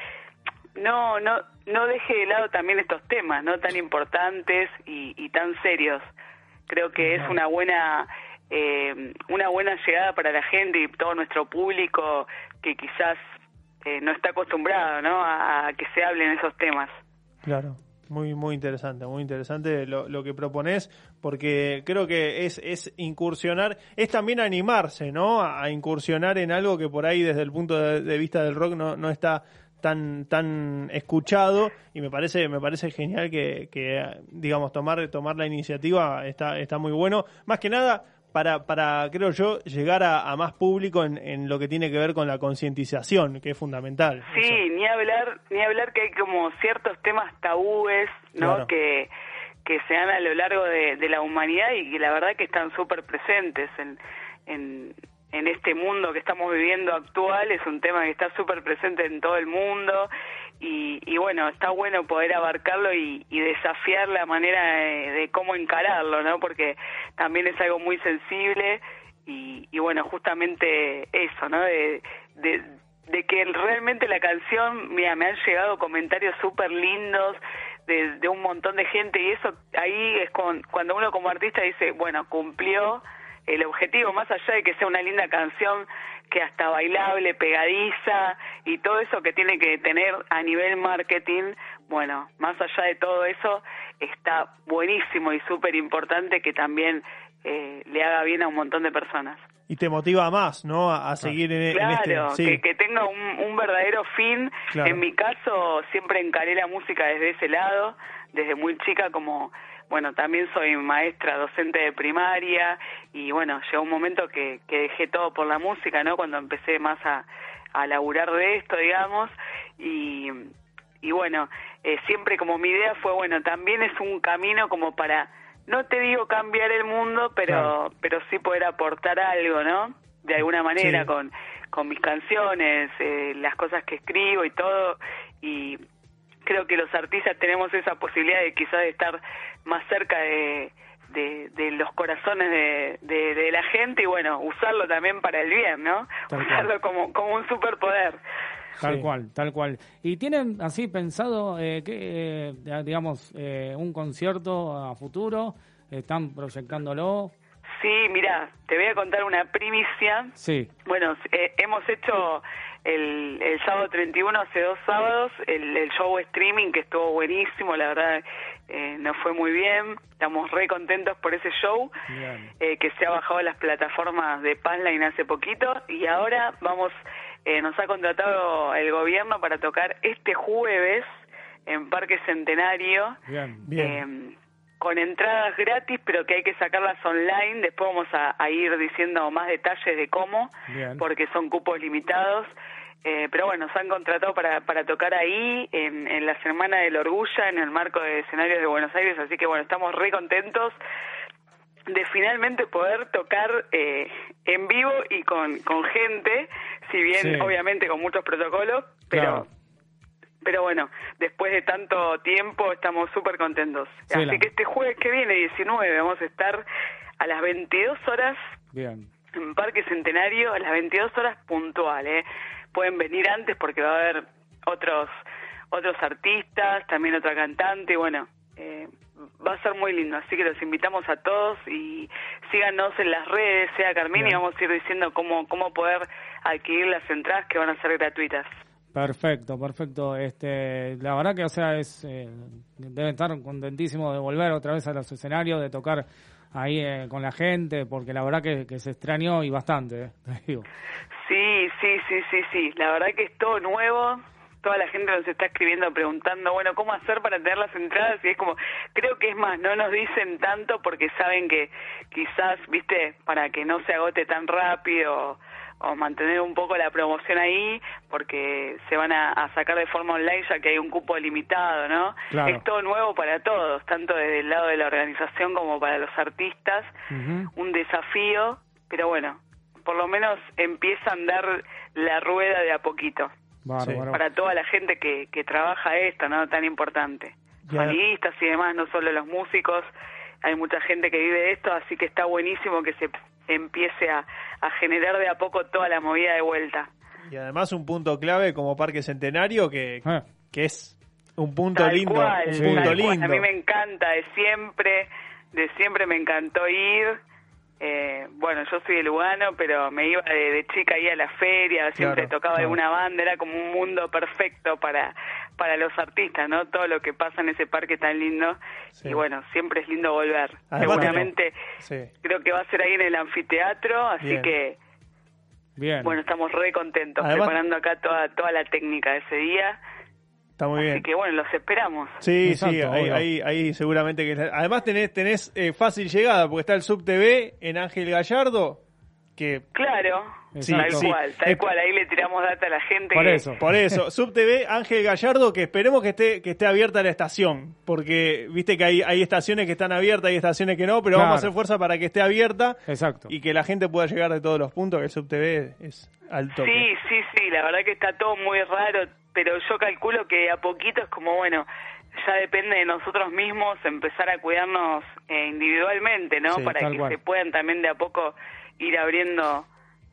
no no no deje de lado también estos temas, no tan importantes y, y tan serios. Creo que es una buena eh, una buena llegada para la gente y todo nuestro público que quizás eh, no está acostumbrado, ¿no? A, a que se hablen esos temas. Claro. Muy, muy interesante, muy interesante lo, lo que propones, porque creo que es, es incursionar, es también animarse, ¿no? A, incursionar en algo que por ahí desde el punto de, de vista del rock no, no está tan tan escuchado y me parece me parece genial que, que digamos tomar tomar la iniciativa está está muy bueno más que nada para, para creo yo, llegar a, a más público en, en, lo que tiene que ver con la concientización, que es fundamental. Sí, eso. ni hablar, ni hablar que hay como ciertos temas tabúes, ¿no? Claro. Que, que se dan a lo largo de, de, la humanidad y que la verdad que están súper presentes en, en, en este mundo que estamos viviendo actual, es un tema que está súper presente en todo el mundo y, y, bueno, está bueno poder abarcarlo y, desafiar la manera de, cómo encararlo, ¿no? Porque también es algo muy sensible y, y bueno, justamente eso, ¿no? De, de, que realmente la canción, mira, me han llegado comentarios súper lindos de, de, un montón de gente y eso ahí es con, cuando uno como artista dice, bueno, cumplió el objetivo, más allá de que sea una linda canción, que hasta bailable, pegadiza y todo eso que tiene que tener a nivel marketing, bueno, más allá de todo eso, está buenísimo y súper importante que también eh, le haga bien a un montón de personas. Y te motiva más, ¿no? A, a seguir en, claro, en este... Sí. Que, que tenga un, un, verdadero fin. Claro. En mi caso, siempre encaré la música desde ese lado, desde muy chica como bueno, también soy maestra, docente de primaria y bueno, llegó un momento que, que dejé todo por la música, ¿no? Cuando empecé más a, a laburar de esto, digamos, y, y bueno, eh, siempre como mi idea fue, bueno, también es un camino como para, no te digo cambiar el mundo, pero, claro. pero sí poder aportar algo, ¿no? De alguna manera sí. con, con mis canciones, eh, las cosas que escribo y todo, y creo que los artistas tenemos esa posibilidad de quizás de estar más cerca de, de, de los corazones de, de, de, la gente y bueno, usarlo también para el bien, ¿no? Tal usarlo como, como un superpoder. Tal sí. cual, tal cual. ¿Y tienen así pensado, eh, que, eh, digamos, eh, un concierto a futuro? ¿Están proyectándolo? Sí, mira, te voy a contar una primicia. Sí. Bueno, eh, hemos hecho el, el sábado 31, hace dos sábados, el, el show streaming que estuvo buenísimo, la verdad eh, nos fue muy bien, estamos re contentos por ese show eh, que se ha bajado a las plataformas de Panline hace poquito y ahora vamos, eh, nos ha contratado el gobierno para tocar este jueves en Parque Centenario. Bien, bien. Con entradas gratis, pero que hay que sacarlas online. Después vamos a, a ir diciendo más detalles de cómo, Bien. porque son cupos limitados. Eh, pero bueno, nos han contratado para, para tocar ahí en, en la Semana del Orgullo, en el marco de escenarios de Buenos Aires. Así que bueno, estamos re contentos de finalmente poder tocar eh, en vivo y con, con gente, si bien sí. obviamente con muchos protocolos, pero claro pero bueno, después de tanto tiempo estamos súper contentos. Sí, Así que este jueves que viene, 19, vamos a estar a las 22 horas Bien. en Parque Centenario, a las 22 horas puntual. ¿eh? Pueden venir antes porque va a haber otros otros artistas, también otra cantante, y bueno, eh, va a ser muy lindo, así que los invitamos a todos y síganos en las redes, sea Carmín, y vamos a ir diciendo cómo, cómo poder adquirir las entradas que van a ser gratuitas. Perfecto, perfecto. Este, la verdad que, o sea, es eh, deben estar contentísimos de volver otra vez a los escenarios, de tocar ahí eh, con la gente, porque la verdad que, que se extrañó y bastante, eh, digo. Sí, sí, sí, sí, sí. La verdad que es todo nuevo. Toda la gente nos está escribiendo preguntando, bueno, ¿cómo hacer para tener las entradas? Y es como, creo que es más, no nos dicen tanto porque saben que quizás, viste, para que no se agote tan rápido o mantener un poco la promoción ahí porque se van a, a, sacar de forma online ya que hay un cupo limitado, ¿no? Claro. Es todo nuevo para todos, tanto desde el lado de la organización como para los artistas, uh -huh. un desafío, pero bueno, por lo menos empieza a andar la rueda de a poquito. Sí. Para toda la gente que, que trabaja esto, ¿no? Tan importante. Solistas y demás, no solo los músicos, hay mucha gente que vive esto, así que está buenísimo que se empiece a, a generar de a poco toda la movida de vuelta. Y además un punto clave como Parque Centenario que, ah. que es un punto tal lindo, cual, un punto lindo. Cual. A mí me encanta, de siempre, de siempre me encantó ir Eh, bueno, yo soy de Lugano, pero me iba de, de chica ahí a la feria, siempre Claro, tocaba claro. alguna banda, era como un mundo perfecto para para los artistas, ¿no? Todo lo que pasa en ese parque tan lindo. Sí. Y bueno, siempre es lindo volver. Además, Seguramente Sí. creo que va a ser ahí en el anfiteatro, así Bien. que Bien. bueno, estamos re contentos Además- preparando acá toda toda la técnica de ese día. Está muy Así bien. que bueno, los esperamos. Sí, Exacto, sí, ahí, ahí, ahí seguramente que... Además tenés, tenés eh, fácil llegada, porque está el Sub TV en Ángel Gallardo, que Claro, Sí, tal sí. cual, tal Eh, cual, ahí le tiramos data a la gente. Por que- eso. Por eso, Sub TV, Ángel Gallardo, que esperemos que esté, que esté abierta la estación, porque viste que hay, hay estaciones que están abiertas, hay estaciones que no, pero Claro. vamos a hacer fuerza para que esté abierta Exacto. y que la gente pueda llegar de todos los puntos, que el Sub TV es al. Sí, sí, sí, la verdad que está todo muy raro, pero yo calculo que a poquito es como, bueno, ya depende de nosotros mismos empezar a cuidarnos eh, individualmente, ¿no? Sí, Para que cual. se puedan también de a poco ir abriendo,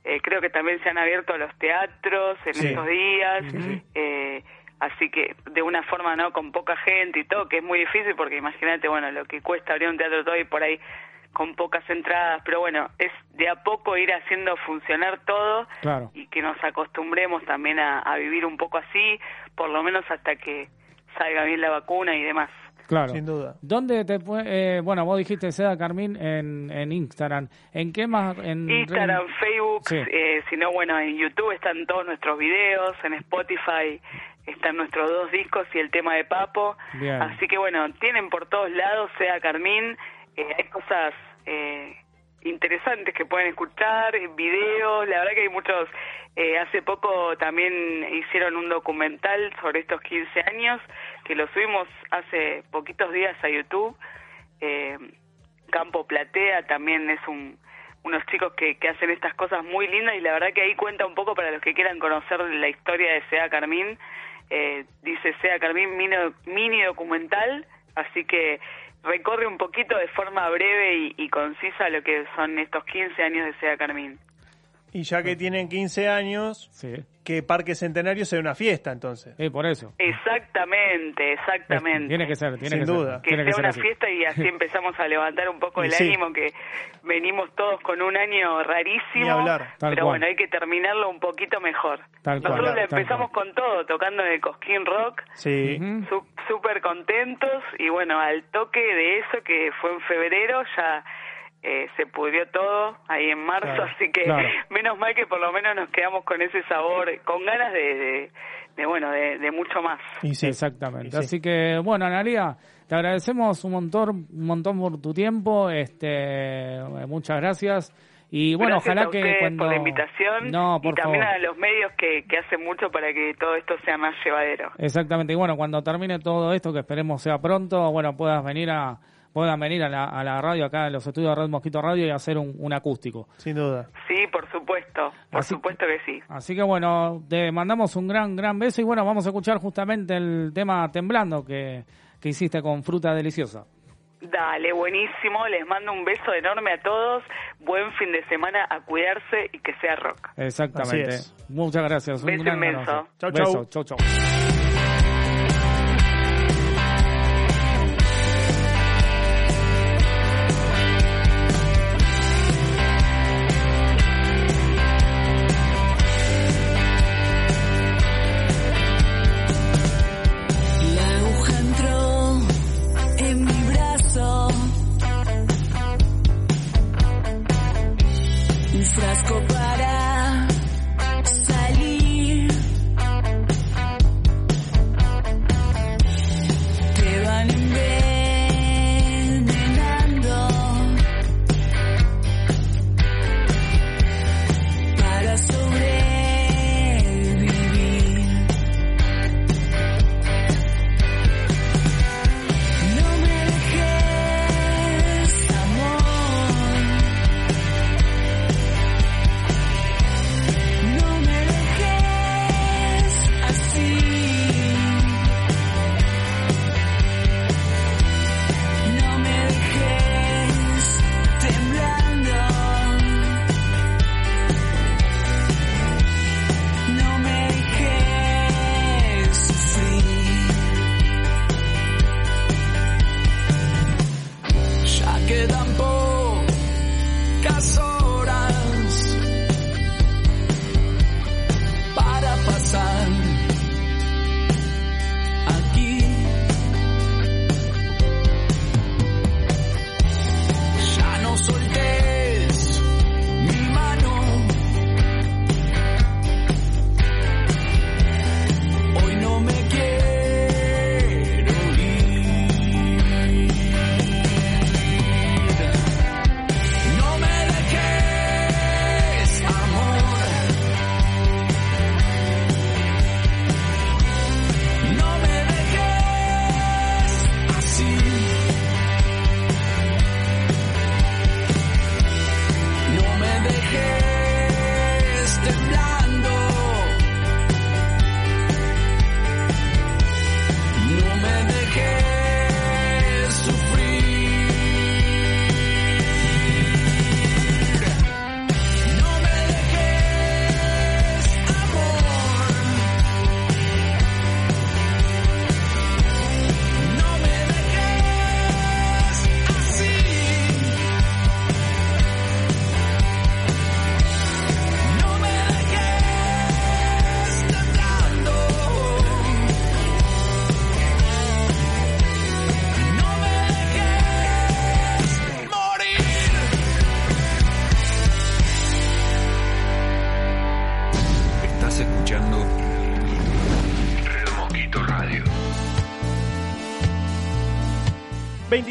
eh, creo que también se han abierto los teatros en Sí. estos días, eh, así que de una forma, ¿no? Con poca gente y todo, que es muy difícil porque imagínate, bueno, lo que cuesta abrir un teatro todo y por ahí con pocas entradas, pero bueno, es de a poco ir haciendo funcionar todo Claro. y que nos acostumbremos también a, a vivir un poco así, por lo menos hasta que salga bien la vacuna y demás. Claro. Sin duda. ¿Dónde te eh, bueno, vos dijiste Seda Carmín en, en Instagram. ¿En qué más? En Instagram, Facebook, Sí. eh, si no, bueno, en YouTube están todos nuestros videos, en Spotify están nuestros dos discos y el tema de Papo. Bien. Así que bueno, tienen por todos lados, sea Carmín, eh, hay cosas eh, interesantes que pueden escuchar, eh, videos, la verdad que hay muchos, eh, hace poco también hicieron un documental sobre estos 15 años, que lo subimos hace poquitos días a YouTube. Eh, Campo Platea también es un unos chicos que, que hacen estas cosas muy lindas y la verdad que ahí cuenta un poco para los que quieran conocer la historia de Sea Carmín. Eh, dice Sea Carmín mini, mini documental, así que recorre un poquito de forma breve y, y concisa lo que son estos 15 años de Sea Carmín. Y ya que tienen 15 años, Sí. que Parque Centenario sea una fiesta, entonces. Eh, por eso. Exactamente, exactamente. Tiene que ser, tiene Sin que ser. duda. que Tiene sea ser una así. fiesta y así empezamos a levantar un poco el sí. ánimo que venimos todos con un año rarísimo Ni hablar. Tal pero cual. bueno hay que terminarlo un poquito mejor Tal cual, nosotros la tal empezamos con todo tocando en el Cosquín Rock Sí. Súper contentos y bueno al toque de eso que fue en febrero ya eh, se pudrió todo ahí en marzo Claro, así que claro. menos mal que por lo menos nos quedamos con ese sabor con ganas de, de, de, bueno de, de mucho más Y sí. Exactamente. Y sí. Así que, bueno, Analia, te agradecemos un montón, un montón por tu tiempo. Este, eh, muchas gracias. Y bueno, Gracias ojalá a que cuando. por la invitación No, por y también favor. a los medios que, que hacen mucho para que todo esto sea más llevadero. Exactamente. Y bueno, cuando termine todo esto, que esperemos sea pronto, bueno, puedas venir a puedan venir a la, a la radio acá en los estudios de Red Mosquito Radio y hacer un, un acústico. Sin duda. Sí, por supuesto, por Así- supuesto que sí. Así que bueno, te mandamos un gran, gran beso y bueno, vamos a escuchar justamente el tema Temblando que, que hiciste con Fruta Deliciosa. Dale, buenísimo, les mando un beso enorme a todos, buen fin de semana, a cuidarse y que sea rock. Exactamente. Muchas gracias. Un Beso gran inmenso. abrazo. Chau,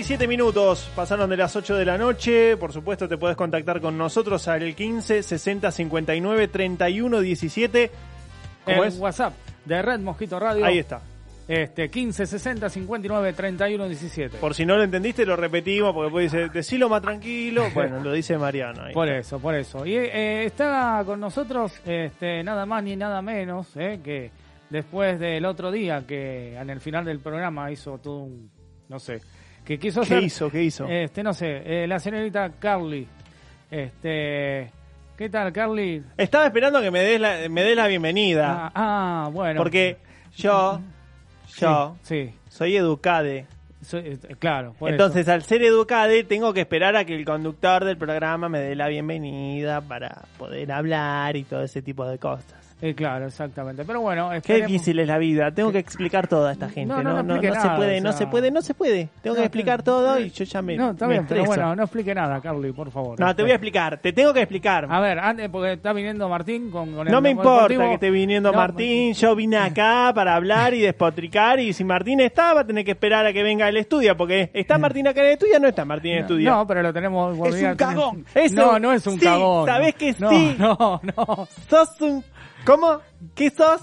27 minutos pasaron de las 8 de la noche. Por supuesto, te puedes contactar con nosotros al 15 60 59 31 17. ¿Cómo El es? WhatsApp de Red Mosquito Radio. Ahí está. Este, 15 60 59 31 17. Por si no lo entendiste, lo repetimos porque puede decir, decilo más tranquilo. Bueno, lo dice Mariano. ahí Por está. eso, por eso. Y eh, está con nosotros este, nada más ni nada menos eh, que después del otro día que en el final del programa hizo todo un, no sé, que quiso ¿Qué hizo? ¿Qué hizo? Este, no sé, eh, la señorita Carly. Este, ¿qué tal, Carly? Estaba esperando que me des la, me des la bienvenida. Ah, ah, bueno. Porque yo, yo, Sí, sí. soy educade. Soy- eh, claro. por Entonces, al ser educade, tengo que esperar a que el conductor del programa me dé la bienvenida para poder hablar y todo ese tipo de cosas. Eh, claro, exactamente. Pero bueno, Qué esperemos- difícil es la vida, tengo que explicar todo a esta gente. No, No, no, no, no no, se puede, o no se puede, no se puede. Tengo que No, explicar no, todo no, y yo ya me. No, está me bien, pero estreso. bueno, no explique nada, Carly, por favor. No, te voy a explicar, te tengo que explicar. A ver, antes, porque está viniendo Martín con, con el No me importa deportivo. que esté viniendo No, Martín, yo vine acá para hablar y despotricar y si Martín está va a tener que esperar a que venga el estudio porque está Martín acá en el estudio no está Martín en el estudio. No, pero lo tenemos. Es un cagón. Eso- no, no es un sí, cagón. ¿sabés que no, sí? No, no. Sos un... ¿Cómo? ¿Qué sos?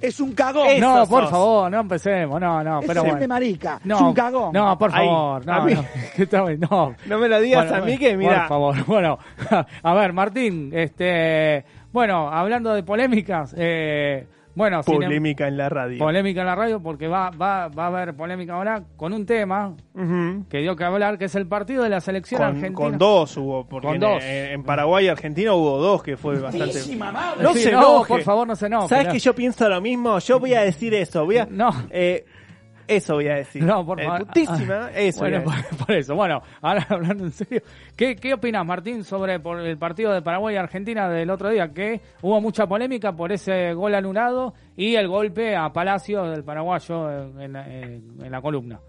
Es un cagón. Eso no, por sos. favor, no empecemos. No, no, es pero de bueno. marica. No, es un cagón. No, por favor. no, mí. no. No. No me lo digas Bueno, a mí que mira... Por favor, bueno. A ver, Martín, este. Bueno, hablando de polémicas, eh, bueno, Polémica en la radio. polémica en la radio, porque va, va, va a haber polémica ahora con un tema que dio que hablar, que es el partido de la selección con, argentina. con dos hubo, porque Con en, dos. en Paraguay y Argentina hubo dos que fue bastante... No Sí, se no, enoje. por favor, no se enoje. ¿Sabes no. que yo pienso lo mismo? Yo voy a decir eso, voy a... No. eh, eso voy a decir. No, por Eh, favor. putísima, eso Bueno, por, por eso. Bueno, ahora hablando en serio, ¿qué, qué opinas, Martín, sobre por el partido de Paraguay y Argentina del otro día? Que hubo mucha polémica por ese gol anulado y el golpe a Palacio del paraguayo en- en la columna.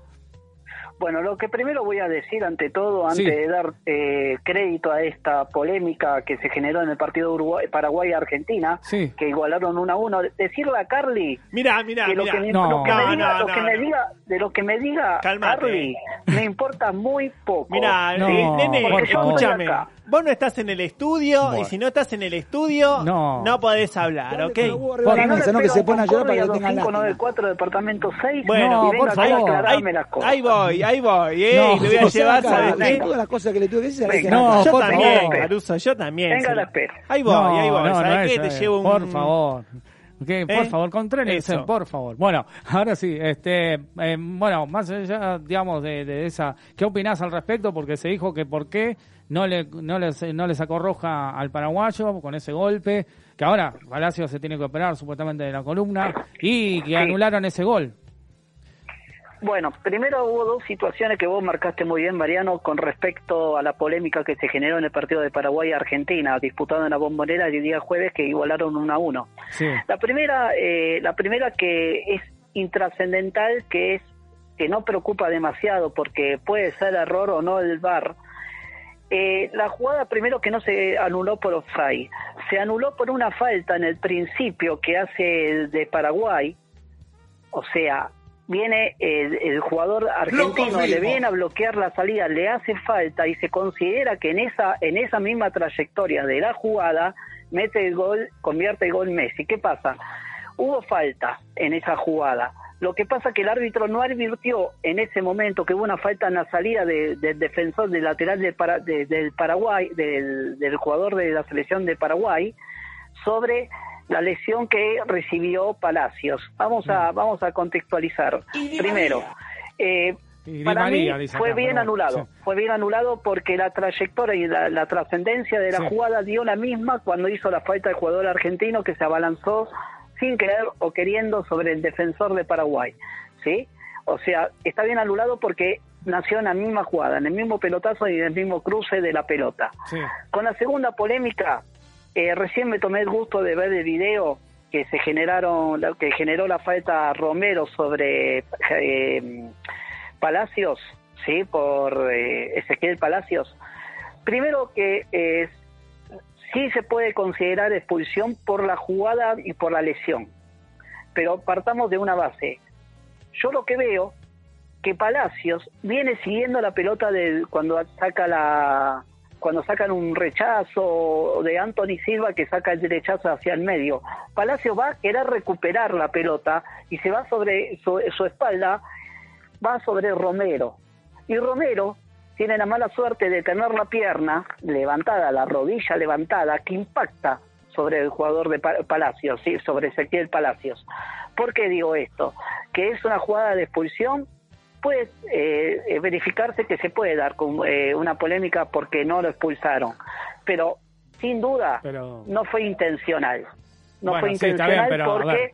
Bueno, lo que primero voy a decir ante todo, antes Sí. de dar eh, crédito a esta polémica que se generó en el partido Uruguay, Paraguay-Argentina, Sí. que igualaron 1 a 1, decirle a Carly Mirá, mirá, que lo mirá. que, me, No. lo que me No, diga, no, lo no, que me no. diga, de lo que me diga. Carly, me importa muy poco. Mirá, No, eh, nene, escúchame. Vos no estás en el estudio Bueno. y si no estás en el estudio, No. no, podés hablar, ¿ok? La Si no. Que se pone a llorar para que concordia lo tengan lástima. 2594 departamento 6 Bueno, por venga acá a favor. aclararme Ahí, las cosas. ahí voy, ahí voy, eh, No, y le voy a llevar, ¿sabes qué? Todas las cosas que le tuve que decir, Venga. No, yo por también, favor. Caruso, yo también. Venga la espera. Ahí voy, no, ahí voy. no, ¿Sabes no qué? Te eh, llevo un... Por favor. Ok, por ¿Eh? favor, contrénense, Eso. por favor. Bueno, ahora sí, este, eh, bueno, más allá, digamos, de, de esa, ¿qué opinás al respecto? Porque se dijo que por qué no le, no le, no le sacó roja al paraguayo con ese golpe, que ahora Palacio se tiene que operar supuestamente de la columna, y que anularon ese gol. Bueno, primero hubo dos situaciones que vos marcaste muy bien, Mariano, con respecto a la polémica que se generó en el partido de Paraguay y Argentina, disputado en la bombonera el día jueves, que igualaron 1 a 1. Sí. La primera, eh, la primera que es intrascendental, que es que no preocupa demasiado porque puede ser error o no el VAR. Eh, la jugada primero que no se anuló por offside, se anuló por una falta en el principio que hace el de Paraguay, o sea, viene el, el jugador argentino, le viene a bloquear la salida, le hace falta y se considera que en esa, en esa misma trayectoria de la jugada mete el gol, convierte el gol Messi. ¿Qué pasa? Hubo falta en esa jugada. Lo que pasa que el árbitro no advirtió en ese momento que hubo una falta en la salida de- del defensor del lateral de Para- de- del Paraguay, del, del jugador de la selección de Paraguay, sobre la lesión que recibió Palacios. Vamos a, vamos a contextualizar. Primero, eh, para María, mí fue acá, bien anulado. sí. Fue bien anulado porque la trayectoria y la, la trascendencia de la Sí. jugada dio la misma cuando hizo la falta el jugador argentino que se abalanzó sin querer o queriendo sobre el defensor de Paraguay. ¿Sí? O sea, está bien anulado porque nació en la misma jugada, en el mismo pelotazo y en el mismo cruce de la pelota. Sí. Con la segunda polémica, eh, recién me tomé el gusto de ver el video que se generaron, que generó la falta Romero sobre eh, Palacios, sí, por eh, Ezequiel Palacios. Primero que eh, sí se puede considerar expulsión por la jugada y por la lesión, pero partamos de una base. yo lo que veo que Palacios viene siguiendo la pelota de cuando saca la cuando sacan un rechazo de Anthony Silva que saca el derechazo hacia el medio. Palacios va a querer recuperar la pelota y se va sobre su, su espalda, va sobre Romero. Y Romero tiene la mala suerte de tener la pierna levantada, la rodilla levantada, que impacta sobre el jugador de Pa- Palacios, ¿sí? sobre Ezequiel Palacios. ¿Por qué digo esto? Que es una jugada de expulsión, puede eh, verificarse que se puede dar con eh, una polémica porque no lo expulsaron, pero sin duda Pero- no fue intencional. No Bueno, fue sí, está bien, intencional pero, porque...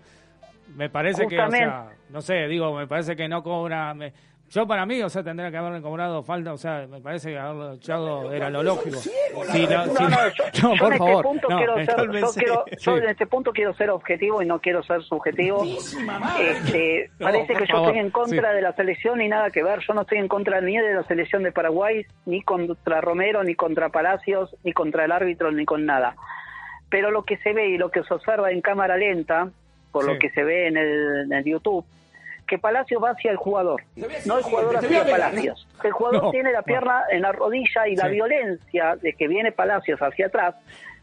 Me parece que, o sea, no sé, digo, me parece que no cobra. me- yo para mí, o sea, tendría que haberle cobrado falta, o sea, me parece que haberlo echado era lo lógico. Sí, no, sí, No, no, yo, no, yo por en favor. este punto no, quiero ser, yo, en este punto quiero ser objetivo y no quiero ser subjetivo. Este, No, parece que yo favor, estoy en contra sí. de la selección y nada que ver. Yo no estoy en contra ni de la selección de Paraguay, ni contra Romero, ni contra Palacios, ni contra el árbitro, ni con nada. Pero lo que se ve y lo que se observa en cámara lenta, por Sí. lo que se ve en el, en el YouTube, que Palacios va hacia el jugador, no el jugador hacia Palacios. El jugador No. tiene la pierna en la rodilla y la Sí. violencia de que viene Palacios hacia atrás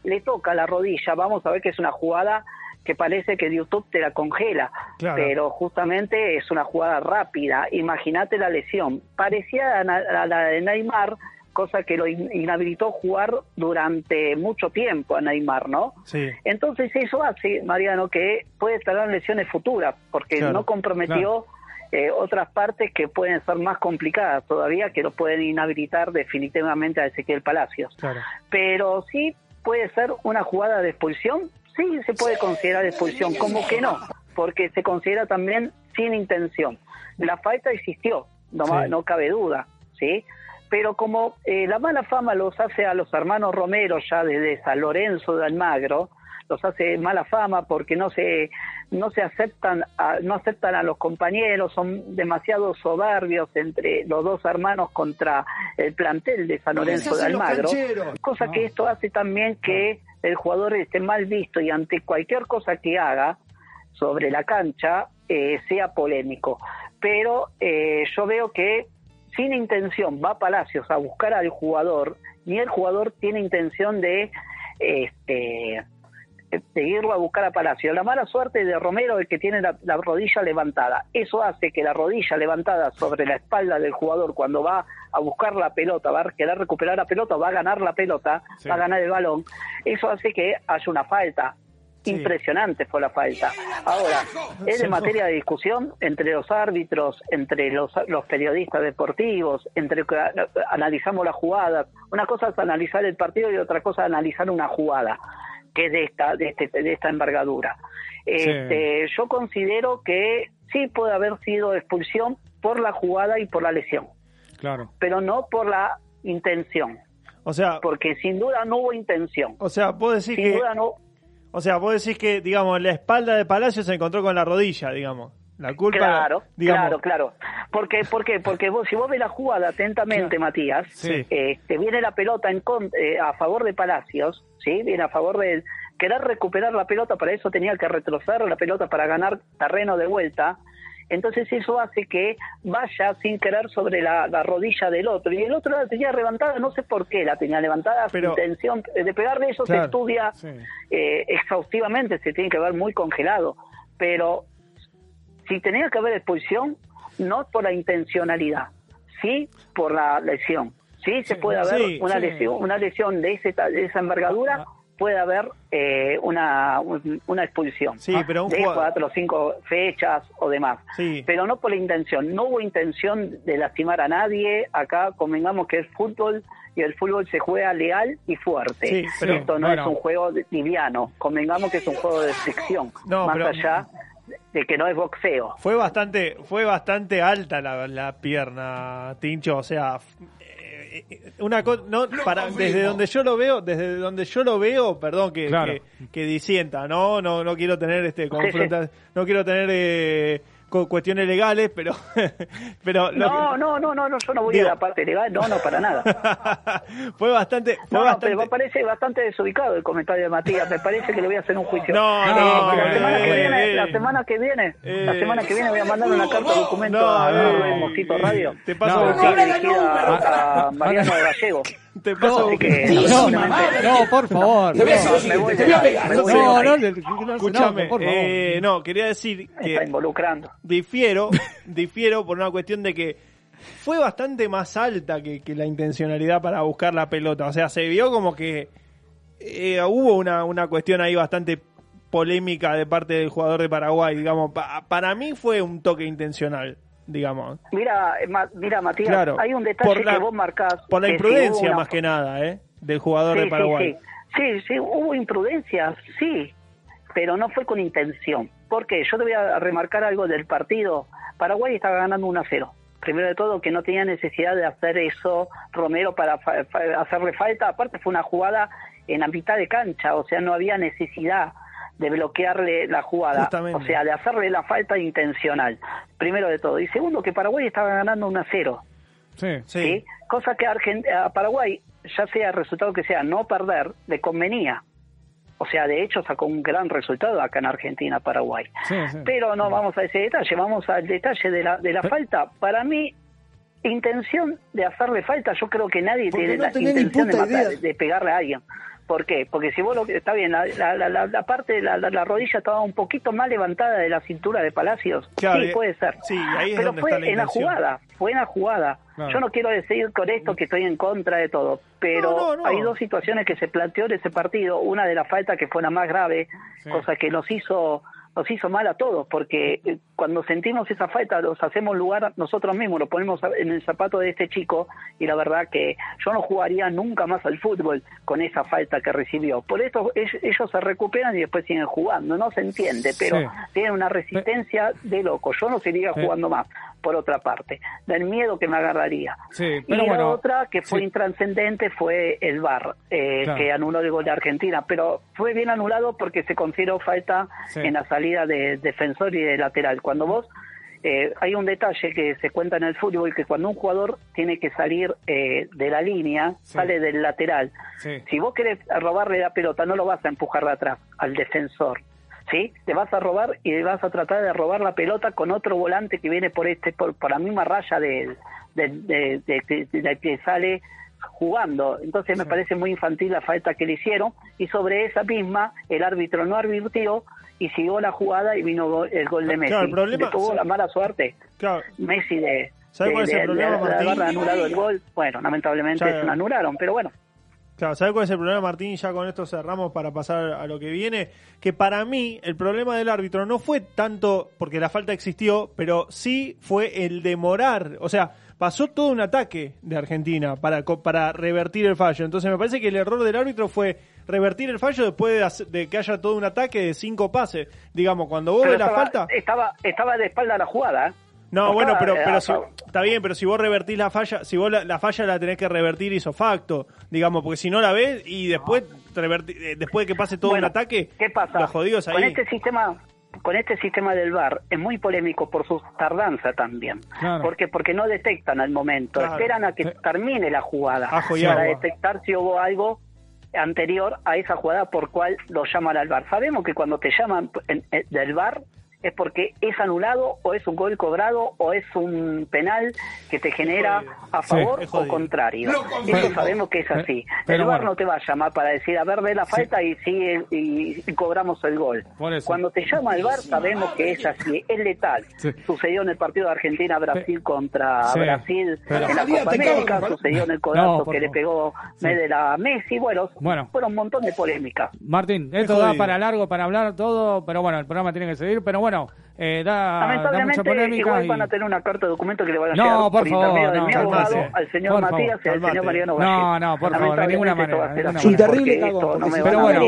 le toca la rodilla. Vamos a ver que es una jugada que parece que YouTube te la congela, Claro. pero justamente es una jugada rápida. Imagínate la lesión. Parecía a la de Neymar, cosa que lo in- inhabilitó jugar durante mucho tiempo a Neymar, ¿no? Sí. Entonces eso hace, Mariano, que puede tener lesiones futuras, porque Claro, no comprometió eh, otras partes que pueden ser más complicadas todavía, que lo pueden inhabilitar definitivamente a Ezequiel Palacios. Claro. Pero sí puede ser una jugada de expulsión, sí se puede considerar expulsión, como que no, porque se considera también sin intención. La falta existió, no, Sí. no cabe duda, ¿sí? Pero como eh, la mala fama los hace a los hermanos Romero ya desde San Lorenzo de Almagro, los hace mala fama porque no se no se aceptan a, no aceptan a los compañeros son demasiado soberbios entre los dos hermanos contra el plantel de San Lorenzo de Almagro cosa que esto hace también que el jugador esté mal visto y ante cualquier cosa que haga sobre la cancha eh, sea polémico. Pero eh, yo veo que sin intención va Palacios a buscar al jugador ni el jugador tiene intención de este de irlo a buscar a Palacio. La mala suerte de Romero es que tiene la, la rodilla levantada. Eso hace que la rodilla levantada sobre la espalda del jugador cuando va a buscar la pelota, va a querer recuperar la pelota, va a ganar la pelota, Sí. va a ganar el balón. Eso hace que haya una falta. Sí. Impresionante fue la falta. Ahora, es de materia de discusión entre los árbitros, entre los, los periodistas deportivos, entre que analizamos la jugada. Una cosa es analizar el partido y otra cosa es analizar una jugada que es de esta, de, este- de esta envergadura. Este, Yo considero que sí puede haber sido expulsión por la jugada y por la lesión, Claro. pero no por la intención, O sea, porque sin duda no hubo intención. o sea, vos decís Sin que duda no, O sea, vos decís que, digamos, la espalda de Palacio se encontró con la rodilla, digamos. La culpa, Claro, digamos, claro, claro. Porque, ¿Por qué? Porque vos, si vos ves la jugada atentamente, Matías, Sí. eh, te viene la pelota en con- eh, a favor de Palacios, ¿sí? Viene a favor de querer recuperar la pelota, para eso tenía que retroceder la pelota para ganar terreno de vuelta. Entonces eso hace que vaya sin querer sobre la, la rodilla del otro. Y el otro la tenía levantada, no sé por qué la tenía levantada, Pero- sin intención de pegarle, eso Claro. se estudia Sí. eh, exhaustivamente, se tiene que ver muy congelado. Pero si tenía que haber expulsión, no por la intencionalidad, sí por la lesión. Sí, se puede haber sí, una sí. lesión, una lesión de, ese, de esa envergadura, Ah, puede haber eh, una, un- una expulsión. Sí, pero un de cuatro o cinco fechas o demás. Sí. Pero no por la intención. No hubo intención de lastimar a nadie. Acá convengamos que es fútbol y el fútbol se juega leal y fuerte. Sí, pero- Esto no bueno. es un juego liviano. Convengamos que es un juego de fricción. No, más pero- allá de que no es boxeo. fue bastante, fue bastante alta la, la pierna, Tincho. O sea, una cosa, no, para, desde donde yo lo veo, desde donde yo lo veo, perdón que, Claro. que, que disienta, no, no, no quiero tener este confronta- no quiero tener eh, cu- cuestiones legales, pero... pero No, no, no, no, no, yo no voy Digo- a la parte legal, no, no, para nada. fue bastante... Fue No, bastante... pero me parece bastante desubicado el comentario de Matías. Me parece que le voy a hacer un juicio. No, Eh, no, la, semana que eh, viene, eh. la semana que viene, la Eh. semana que viene voy a mandar una carta de documento No, a, eh, a Mosquito Radio. te paso No, a no buscar. dirigida a Mariano Gallego. Te paso buscar. que, No, no, por favor. No, no, no, no, Escúchame, por favor. eh, no, quería decir Me está que involucrando. difiero, difiero por una cuestión de que fue bastante más alta que, que la intencionalidad para buscar la pelota. O sea, se vio como que eh, hubo una, una cuestión ahí bastante polémica de parte del jugador de Paraguay. Digamos, Pa- para mí fue un toque intencional, digamos. Mira, Ma- mira Matías, Claro, hay un detalle la- que vos marcás. Por la que si hubo imprudencia una- más que nada, ¿eh? Del jugador Sí, de Paraguay. Sí, sí. Sí, sí, hubo imprudencia, sí, pero no fue con intención. Porque yo te voy a remarcar algo del partido. Paraguay estaba ganando 1 a 0. Primero de todo, que no tenía necesidad de hacer eso Romero para fa- fa- hacerle falta. Aparte, fue una jugada en la mitad de cancha, o sea, no había necesidad de bloquearle la jugada, Justamente. o sea, de hacerle la falta intencional. Primero de todo. Y segundo, que Paraguay estaba ganando 1 a 0. Sí. Sí. ¿sí? Cosa que a, Paraguay, ya sea el resultado que sea, no perder, le convenía. O sea, de hecho sacó un gran resultado acá en Argentina, Paraguay. Sí, sí. Pero no vamos a ese detalle, vamos al detalle de la, de la falta. Para mí, intención de hacerle falta, yo creo que nadie Porque tiene no la intención matar- de pegarle a alguien. ¿Por qué? Porque si vos lo está bien, la, la, la, la- parte, la, la, la rodilla estaba un poquito más levantada de la cintura de Palacios. Claro, sí, y- puede ser. sí, ahí es Pero donde fue está la en la jugada, fue en la jugada. Claro. Yo no quiero decir con esto que estoy en contra de todo, pero No, no, no. hay dos situaciones que se planteó en ese partido. Una de la falta que fue la más grave, Sí. cosa que nos hizo nos hizo mal a todos, porque eh, cuando sentimos esa falta los hacemos lugar nosotros mismos, lo ponemos en el zapato de este chico y la verdad que yo no jugaría nunca más al fútbol con esa falta que recibió. Por eso ellos, se recuperan y después siguen jugando, no se entiende, pero Sí. tienen una resistencia de loco. Yo no seguiría Sí. jugando más, por otra parte, del miedo que me agarraría. Sí, Y la bueno. otra que fue intranscendente fue el VAR, eh, Claro. que anuló el gol de Argentina, pero fue bien anulado porque se consideró falta en la salida de defensor y de lateral. Cuando vos, eh, hay un detalle que se cuenta en el fútbol, que cuando un jugador tiene que salir eh, de la línea, Sí. sale del lateral. Sí. Si vos querés robarle la pelota, no lo vas a empujar de atrás al defensor. ¿Sí? Te vas a robar y vas a tratar de robar la pelota con otro volante que viene por este por, por la misma raya de, de, de- de- de- de que sale jugando. Entonces me parece muy infantil la falta que le hicieron y sobre esa misma el árbitro no advirtió y siguió la jugada y vino el gol de Messi. Claro, el problema- Le tuvo la mala suerte Claro, Messi de, ¿Sabe cuál es el problema, Martín? anulado el gol. Bueno, lamentablemente Ya- se lo anularon, pero bueno. Claro, ¿sabes cuál es el problema, Martín? Ya con esto cerramos para pasar a lo que viene. Que para mí el problema del árbitro no fue tanto porque la falta existió, pero sí fue el demorar. O sea, pasó todo un ataque de Argentina para, para revertir el fallo. Entonces me parece que el error del árbitro fue revertir el fallo después de, de que haya todo un ataque de cinco pases. Digamos, cuando vos Pero ves la falta... estaba, estaba de espalda a la jugada. ¿eh? No, No bueno, pero, pero si, está bien, pero si vos revertís la falla, si vos la, la falla la tenés que revertir hizo facto, digamos, porque si no la ves y después reverti- eh, después de que pase todo Bueno, un ataque, ¿Qué pasa? los jodidos ahí. Con este sistema con este sistema del VAR es muy polémico por su tardanza también. Claro. Porque porque no detectan al momento, Claro. esperan a que termine la jugada Ajo para agua. detectar si hubo algo anterior a esa jugada por cual lo llaman al VAR. Sabemos que cuando te llaman del VAR es porque es anulado o es un gol cobrado o es un penal que te genera a favor o contrario. Eso sabemos que es así. Pero el VAR bueno. no te va a llamar para decir, a ver, ve la falta y sigue y, y cobramos el gol. Cuando te llama el VAR sabemos que es así, es letal. Sí. Sucedió en el partido de Argentina-Brasil contra Sí. Brasil Pero- en la Copa América, sucedió en el codazo que le favor. pegó Sí. Medel a Messi, bueno, Bueno. fueron un montón de polémicas. Martín, esto Es da para largo para hablar todo, pero bueno, el programa tiene que seguir, pero bueno, eh, da, da mucha Lamentablemente, polémica. igual y- van a tener una carta de documento que le van a No, llegar por por, favor, intermedio de no, mi al señor Por favor, Matías y al señor Mariano No, no, por favor, de ninguna manera, de así, Es un ninguna terrible cagón, no si van Pero bueno,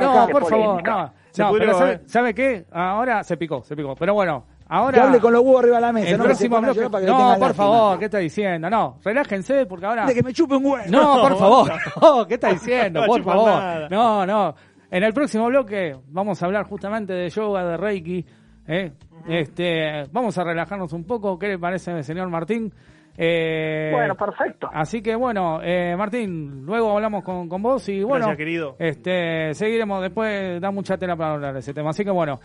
No, por favor, no. No, pudrió, pero ¿sabe, eh. sabe qué? Ahora se picó, se picó. Pero bueno, ahora... Que hable con los huevos arriba de la mesa, el no próximo bloque... para que No, por lástima. favor, ¿qué está diciendo? No, relájense porque ahora... De que me chupe un huevo. No, por favor. No, ¿Qué está diciendo? No Por favor. nada. No, no. En el próximo bloque vamos a hablar justamente de yoga, de Reiki. ¿eh? Este, vamos a relajarnos un poco. ¿Qué le parece, señor Martín? Eh, Bueno, perfecto. Así que bueno, eh, Martín, luego hablamos con, con vos y bueno, Gracias, querido. este, seguiremos después, da mucha tela para hablar de ese tema. Así que bueno,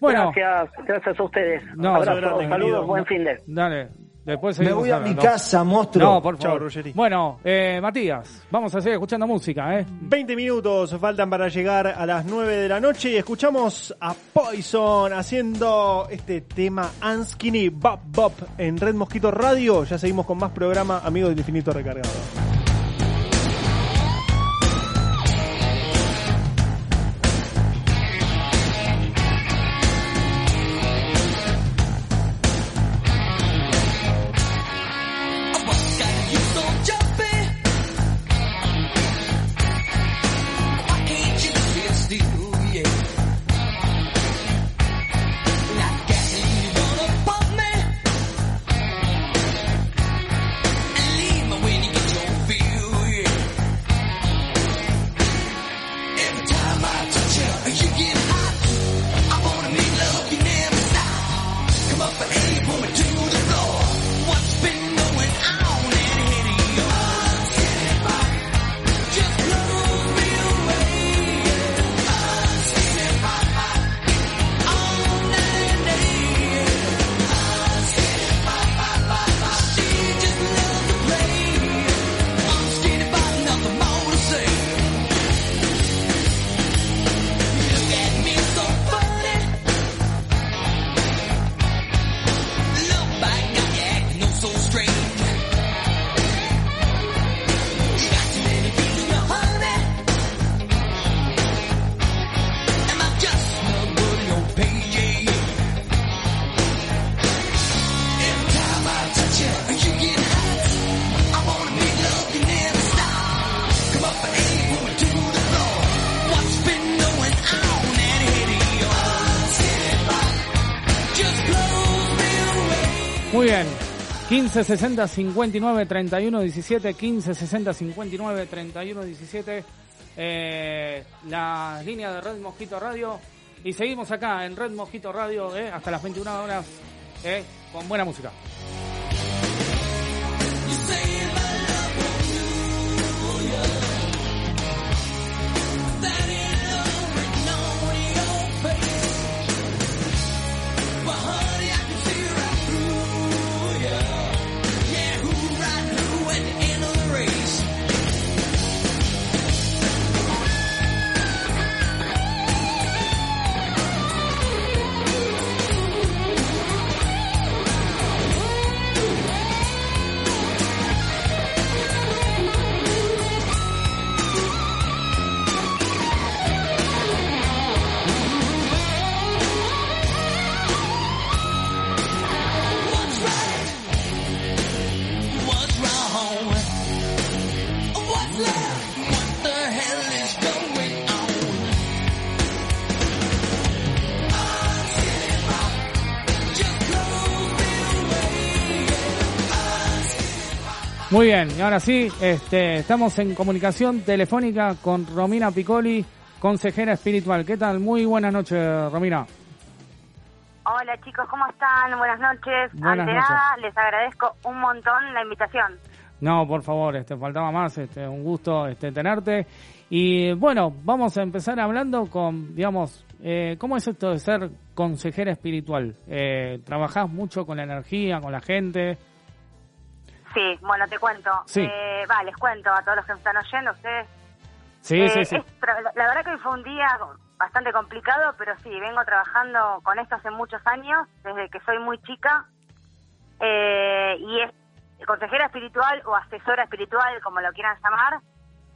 bueno, Gracias, gracias a ustedes. No, Abrazo, grande, saludos, querido. buen fin de. dale, después Me voy a mi hablando. casa, monstruo. No, por Chao, favor. Ruggeri. Bueno, eh, Matías, vamos a seguir escuchando música, ¿eh? 20 minutos faltan para llegar a las 9 de la noche y escuchamos a Poison haciendo este tema Unskinny Bop Bop en Red Mosquito Radio. Ya seguimos con más programa Amigos del Infinito Recargado. 15 60 59 31 17 15 60 59 31 17 eh, la línea de Red Mosquito Radio y seguimos acá en Red Mosquito Radio eh, hasta las 21 horas eh, con buena música. Muy bien, y ahora sí, este, estamos en comunicación telefónica con Romina Piccoli, consejera espiritual. ¿Qué tal? Muy buenas noches, Romina. Hola chicos, ¿cómo están? Buenas noches. Buenas Ante noches. nada, les agradezco un montón la invitación. No, por favor, este, faltaba más, este, un gusto este, tenerte. Y bueno, vamos a empezar hablando con, digamos, eh, ¿cómo es esto de ser consejera espiritual? Eh, ¿Trabajás mucho con la energía, con la gente? Sí, bueno, te cuento. Sí. Eh, va, les cuento a todos los que me están oyendo, ustedes. Sí, Eh, sí, sí. es la verdad que hoy fue un día bastante complicado, pero sí, vengo trabajando con esto hace muchos años, desde que soy muy chica. Eh, y es consejera espiritual o asesora espiritual, como lo quieran llamar.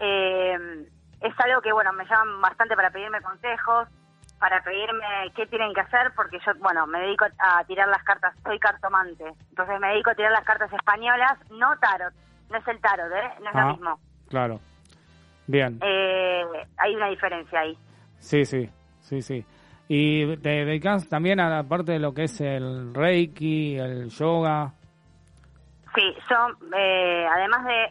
Eh, es algo que, bueno, me llaman bastante para pedirme consejos, para pedirme qué tienen que hacer, porque yo, bueno, me dedico a tirar las cartas, soy cartomante. Entonces me dedico a tirar las cartas españolas, no tarot, no es el tarot, ¿eh? No es Ah, lo mismo. Claro. Bien. Eh, hay una diferencia ahí. Sí, sí, sí, sí. Y te dedicas también a la parte de lo que es el Reiki, el yoga. Sí, yo, eh, además de,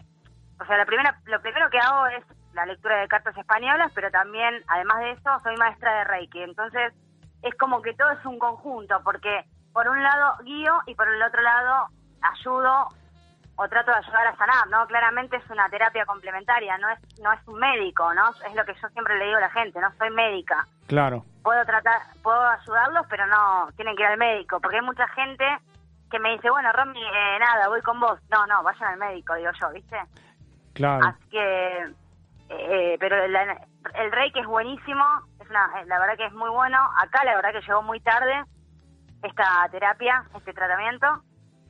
o sea, la primera, lo primero que hago es la lectura de cartas españolas, pero también, además de eso, soy maestra de Reiki. Entonces, es como que todo es un conjunto, porque por un lado guío y por el otro lado ayudo o trato de ayudar a sanar, ¿no? Claramente es una terapia complementaria, no es no es un médico, ¿no? Es lo que yo siempre le digo a la gente, no soy médica. Claro. Puedo tratar, puedo ayudarlos, pero no tienen que ir al médico, porque hay mucha gente que me dice, bueno, Romy, eh, nada, voy con vos. No, no, vayan al médico, digo yo, ¿viste? Claro. Así que, eh, pero la- el Reiki es buenísimo, es una, eh, la verdad que es muy bueno. Acá la verdad que llegó muy tarde esta terapia, este tratamiento.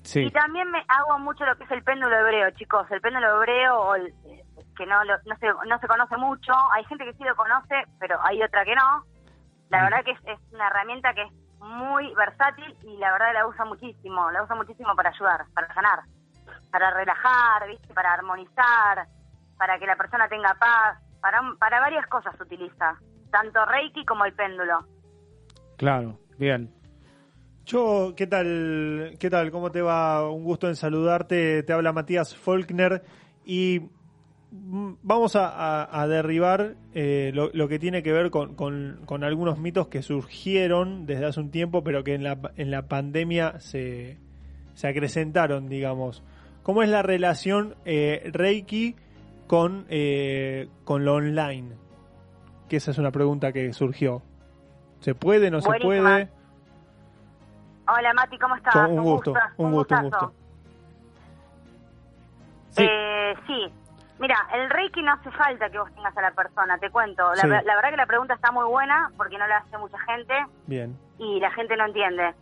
Sí. Y también me hago mucho lo que es el péndulo hebreo, chicos. El péndulo hebreo, o el- eh, que no, lo- no, se, no se conoce mucho. Hay gente que sí lo conoce, pero hay otra que no. La verdad que es, es una herramienta que es muy versátil y la verdad la uso muchísimo. La uso muchísimo para ayudar, para sanar, para relajar, ¿viste? para armonizar, para que la persona tenga paz. Para, para varias cosas se utiliza, tanto Reiki como el péndulo. Claro, bien. Yo, ¿qué tal? ¿Qué tal? ¿Cómo te va? Un gusto en saludarte. Te habla Matías Faulkner y mm, vamos a, a- a derribar eh, lo, lo que tiene que ver con, con- con algunos mitos que surgieron desde hace un tiempo, pero que en la, en la pandemia se, se acrecentaron, digamos. ¿Cómo es la relación eh, Reiki con, eh, con lo online? Que esa es una pregunta que surgió. ¿Se puede, no se puede? Hola Mati, ¿cómo estás? Con- un gusto, un gusto, un gustazo. gusto. Sí. Eh, sí. Mira, el Reiki no hace falta que vos tengas a la persona, te cuento. La, Sí. la verdad que la pregunta está muy buena porque no la hace mucha gente Bien. y la gente no entiende.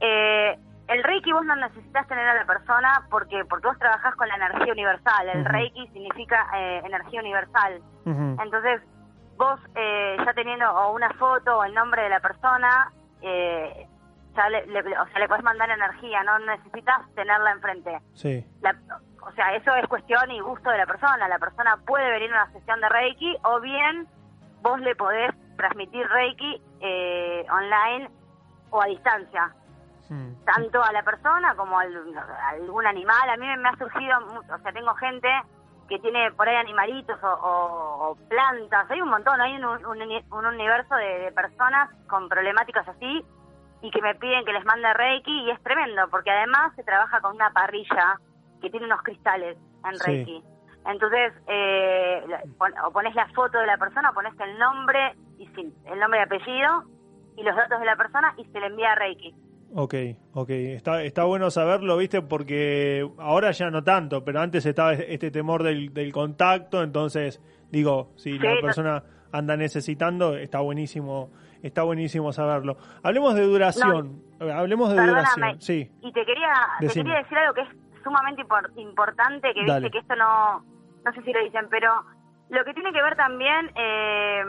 Eh, el Reiki vos no necesitas tener a la persona porque porque vos trabajás con la energía universal. El. Reiki significa eh, energía universal. Entonces, vos eh, ya teniendo o una foto o el nombre de la persona, eh, ya le, le- o sea, le podés mandar energía, no necesitas tenerla enfrente. Sí. La- o sea, eso es cuestión y gusto de la persona. La persona puede venir a una sesión de Reiki o bien vos le podés transmitir Reiki eh, online o a distancia, Mm. tanto a la persona como al- a algún animal. A mí me ha surgido, o sea, tengo gente que tiene por ahí animalitos o, o- o plantas, hay un montón, hay un, un un universo de, de personas con problemáticas así y que me piden que les mande Reiki y es tremendo porque además se trabaja con una parrilla que tiene unos cristales en Sí. Reiki. Entonces, eh, pon- o pones la foto de la persona, o pones el nombre y el nombre y apellido y los datos de la persona y se le envía a Reiki. Ok, ok. Está, está bueno saberlo, ¿viste? Porque ahora ya no tanto, pero antes estaba este temor del, del contacto, entonces, digo, si Sí, la persona anda necesitando, está buenísimo, está buenísimo saberlo. Hablemos de duración, hablemos de duración, sí. Y te quería, te quería decir algo que es sumamente impor- importante, que Dale. viste que esto no, no sé si lo dicen, pero lo que tiene que ver también, eh,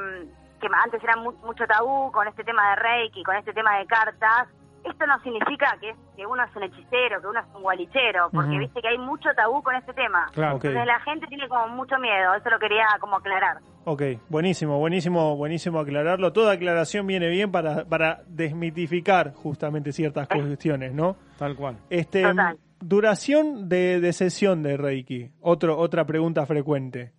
que antes era mu- mucho tabú con este tema de Reiki, con este tema de cartas, esto no significa que, que uno es un hechicero, que uno es un gualichero, porque viste que hay mucho tabú con este tema. Claro. Ok. Entonces la gente tiene como mucho miedo, eso lo quería como aclarar. Ok, buenísimo, buenísimo, buenísimo aclararlo. Toda aclaración viene bien para, para desmitificar justamente ciertas cuestiones, ¿no? Tal cual. Este, Total. duración de, de sesión de Reiki. Otro, otra pregunta frecuente.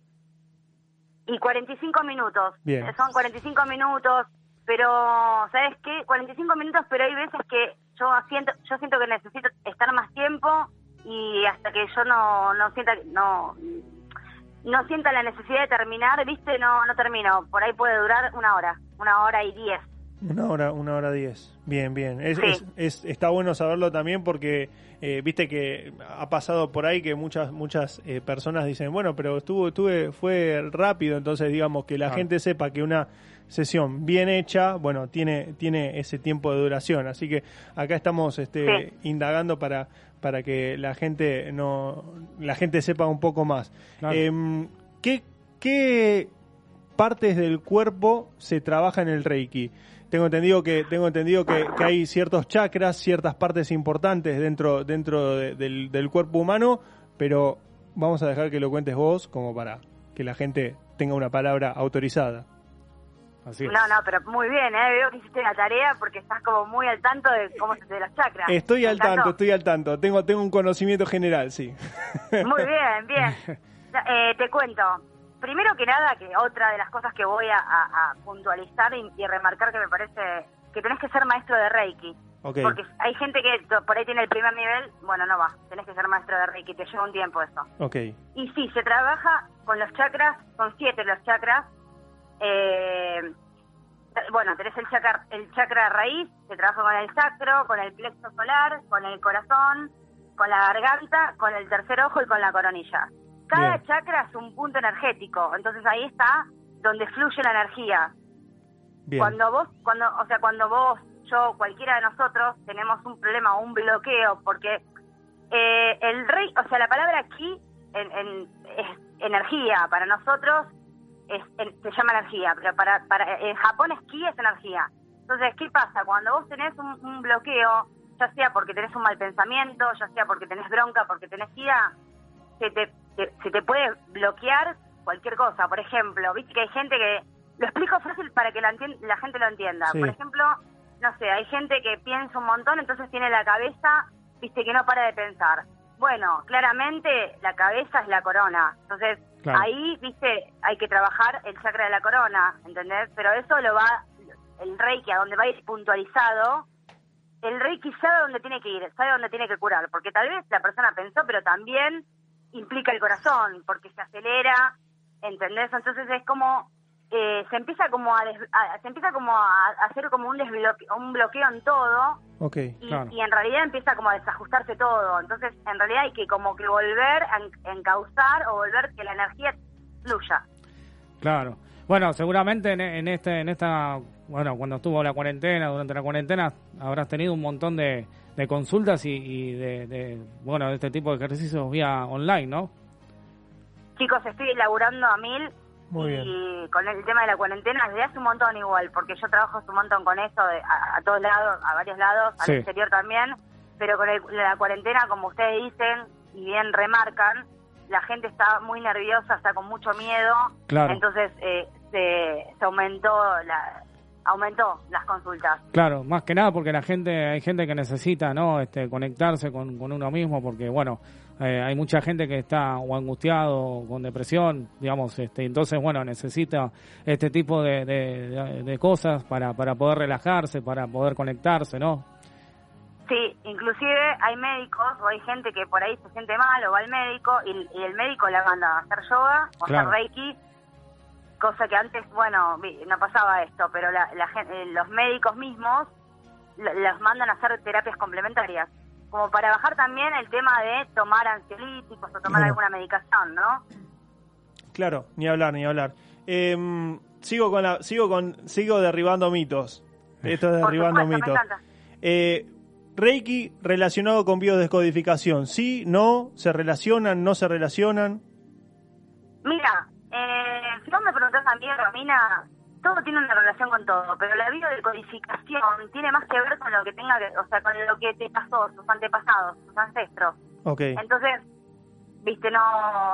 Y 45 minutos. Bien. Son 45 minutos, pero ¿sabes qué? 45 minutos, pero hay veces que yo siento yo siento que necesito estar más tiempo y hasta que yo no no sienta no no sienta la necesidad de terminar, ¿viste? No no termino. Por ahí puede durar una hora, una hora y diez. Una hora, una hora diez. Bien, bien. Es, Sí. es- es- está bueno saberlo también porque eh, viste que ha pasado por ahí que muchas muchas eh, personas dicen, bueno, pero estuvo, estuve, fue rápido, entonces digamos que la gente sepa que una sesión bien hecha, bueno, tiene, tiene ese tiempo de duración. Así que acá estamos este, indagando para, para que la gente no, la gente sepa un poco más. Claro. Em, ¿qué, ¿Qué partes del cuerpo se trabaja en el Reiki? Tengo entendido que tengo entendido que, que hay ciertos chakras, ciertas partes importantes dentro dentro de- del, del cuerpo humano, pero vamos a dejar que lo cuentes vos como para que la gente tenga una palabra autorizada. Así es. No, no, pero muy bien, ¿eh? Veo que hiciste la tarea porque estás como muy al tanto de cómo se de las chakras. Estoy al tanto, estoy al tanto. Tengo tengo un conocimiento general, sí. Muy bien, bien. Eh, te cuento. Primero que nada, que otra de las cosas que voy a, a- a puntualizar y, y remarcar que me parece que tenés que ser maestro de Reiki. Porque hay gente que por ahí tiene el primer nivel, bueno, no va, tenés que ser maestro de Reiki, te lleva un tiempo eso. Ok. Y sí, se trabaja con los chakras, con siete los chakras. Eh, bueno, tenés el chakra, el chakra raíz, se trabaja con el sacro, con el plexo solar, con el corazón, con la garganta, con el tercer ojo y con la coronilla. Cada Bien. chakra es un punto energético, entonces ahí está donde fluye la energía. Bien. Cuando vos, cuando, o sea, cuando vos, yo, cualquiera de nosotros tenemos un problema o un bloqueo, porque eh, el rey, o sea, la palabra ki en, en- es energía para nosotros es, en- se llama energía, pero para, para en Japón es ki es energía. Entonces, ¿qué pasa? Cuando vos tenés un, un bloqueo, ya sea porque tenés un mal pensamiento, ya sea porque tenés bronca, porque tenés ira, se te, te- se te puede bloquear cualquier cosa. Por ejemplo, viste que hay gente que... Lo explico fácil para que la, la gente lo entienda. Sí. Por ejemplo, no sé, hay gente que piensa un montón, entonces tiene la cabeza, viste, que no para de pensar. Bueno, claramente la cabeza es la corona. Entonces, Claro. ahí, viste, hay que trabajar el chakra de la corona, ¿entendés? Pero eso lo va, el reiki, a donde va a ir puntualizado, el reiki sabe dónde tiene que ir, sabe dónde tiene que curar, porque tal vez la persona pensó, pero también implica el corazón, porque se acelera, ¿entendés? Entonces es como, eh, se empieza como a, des- a- se empieza como a, hacer como un desbloqueo, un bloqueo en todo, Ok. y, y en realidad empieza como a desajustarse todo. Entonces, en realidad hay que como que volver a en- encauzar o volver que la energía fluya. Claro. Bueno, seguramente en, en este, en esta, bueno, cuando estuvo la cuarentena, durante la cuarentena, habrás tenido un montón de, de consultas y, y de, de, bueno, de este tipo de ejercicios vía online, ¿no? Chicos, estoy laburando a mil Muy y con el tema de la cuarentena desde hace un montón igual, porque yo trabajo un montón con eso, de- a, a todos lados, a varios lados, Sí. al exterior también, pero con el- la cuarentena, como ustedes dicen y bien remarcan, la gente está muy nerviosa, está con mucho miedo, Claro. entonces eh, se, se aumentó la aumentó las consultas. Claro, más que nada porque la gente, hay gente que necesita, ¿no? Este, conectarse con, con uno mismo, porque bueno, eh, hay mucha gente que está o angustiado, o con depresión, digamos, este, entonces bueno, necesita este tipo de, de, cosas para, para poder relajarse, para poder conectarse, ¿no? Sí, inclusive hay médicos o hay gente que por ahí se siente mal o va al médico y, y el médico la manda a hacer yoga o Claro. hacer reiki, cosa que antes, bueno, no pasaba esto, pero la, la eh, los médicos mismos lo- los mandan a hacer terapias complementarias, como para bajar también el tema de tomar ansiolíticos o tomar Claro. alguna medicación, ¿no? Claro, ni hablar, ni hablar. Em, sigo con la, sigo con, sigo derribando mitos. Esto es derribando supuesto, mitos. Eh, Reiki relacionado con biodescodificación, ¿sí? ¿No? ¿Se relacionan? ¿No se relacionan? Mira, eh, si vos me preguntás a mí, Romina, todo tiene una relación con todo, pero la biodecodificación tiene más que ver con lo que tenga que, o sea, con lo que te pasó, tus antepasados, tus ancestros. Ok. Entonces, viste, no,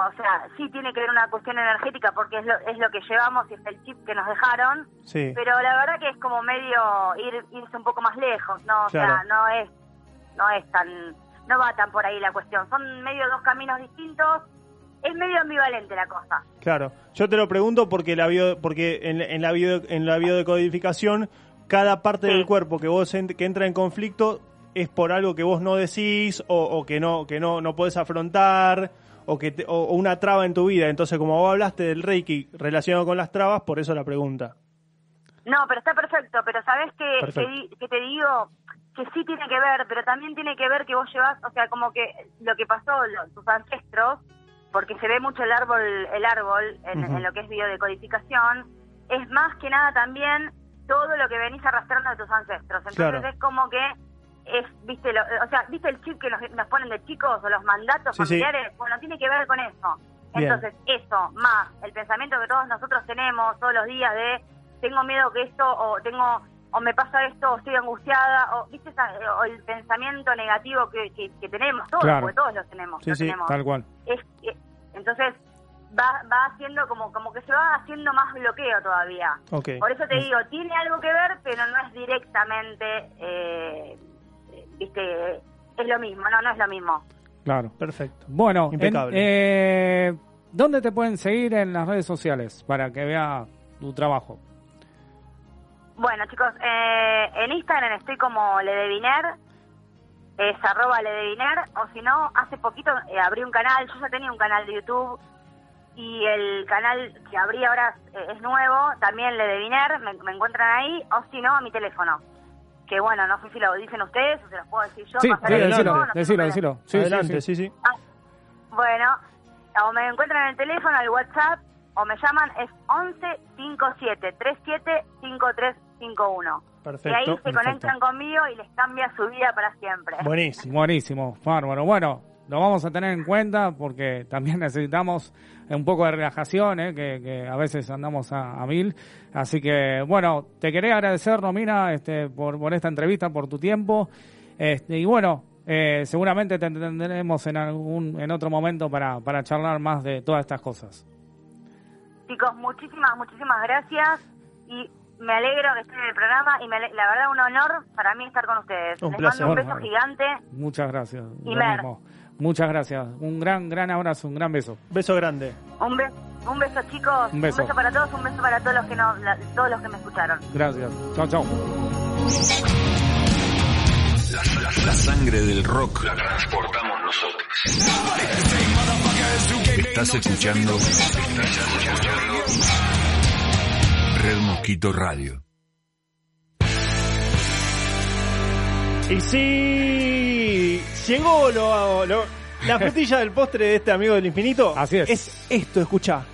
o sea, sí tiene que ver una cuestión energética porque es lo, es lo que llevamos y es el chip que nos dejaron, Sí. pero la verdad que es como medio ir, irse un poco más lejos, ¿no? O sea, no es, no es tan, no va tan por ahí la cuestión, son medio dos caminos distintos, es medio ambivalente la cosa. Claro, yo te lo pregunto porque la bio, porque en, en la bio, en la biodecodificación cada parte del cuerpo que vos en- que entra en conflicto es por algo que vos no decís o, o que no que no no podés afrontar o que te- o, o una traba en tu vida. Entonces, como vos hablaste del Reiki relacionado con las trabas, por eso la pregunta. No, pero está perfecto, pero ¿sabes Perfecto. di- que te digo? Que sí tiene que ver, pero también tiene que ver que vos llevas, o sea, como que lo que pasó, tus ancestros, porque se ve mucho el árbol, el árbol en, en lo que es biodecodificación, es más que nada también todo lo que venís arrastrando de tus ancestros. Entonces Claro. es como que es, viste, lo- o sea, viste el chip que nos, nos ponen de chicos o los mandatos Sí, sí. familiares, bueno, tiene que ver con eso. Bien. Entonces, eso, más el pensamiento que todos nosotros tenemos todos los días de tengo miedo que esto, o tengo, o me pasa esto, o estoy angustiada, o viste esa- o el pensamiento negativo que, que, que tenemos, todos, Claro. porque todos los tenemos, Sí, sí, tal cual. Es, es- entonces, va, va haciendo como, como que se va haciendo más bloqueo todavía. Por eso te digo, tiene algo que ver, pero no es directamente, eh, viste, es lo mismo, no, no es lo mismo. Claro. Perfecto. Bueno, en- Impecable. eh, ¿dónde te pueden seguir en las redes sociales para que vea tu trabajo? Bueno, chicos, eh, en Instagram estoy como Ledeviner, es arroba Ledeviner, o si no, hace poquito eh, abrí un canal, yo ya tenía un canal de YouTube, y el canal que abrí ahora eh, es nuevo, también Ledeviner, me, me encuentran ahí, o si no, a mi teléfono. Que bueno, no sé si lo dicen ustedes o se los puedo decir yo. Sí, sí, decilo, decilo, decilo. Sí, Adelante, sí, sí. Bueno, o me encuentran en el teléfono, el WhatsApp, o me llaman, es 11 57 37 5351. Perfecto. Y ahí se Perfecto. conectan conmigo y les cambia su vida para siempre. Buenísimo. Buenísimo, bárbaro. Bueno, lo vamos a tener en cuenta porque también necesitamos un poco de relajación, ¿eh? que, que a veces andamos a, a mil. Así que, bueno, te quería agradecer, Romina, este, por, por esta entrevista, por tu tiempo. Este, y bueno, eh, seguramente te tendremos en algún en otro momento para, para charlar más de todas estas cosas. Chicos, muchísimas, muchísimas gracias y me alegro que estén en el programa y me ale- la verdad un honor para mí estar con ustedes. Un Les placer. mando un beso gigante. Muchas gracias. Y Lo Mer. mismo. Muchas gracias. Un gran, gran abrazo, un gran beso. Beso grande. Un, be- un beso chicos, Un beso. para todos, un beso para todos los que no, la- todos los que me escucharon. Gracias. Chao, chao. La, la- la sangre del rock la transportamos nosotros. Estás escuchando. Estás escuchando. Red Mosquito Radio. Y sí, llegó lo, lo- la frutilla del postre de este amigo del infinito. Así es. Es esto, escucha.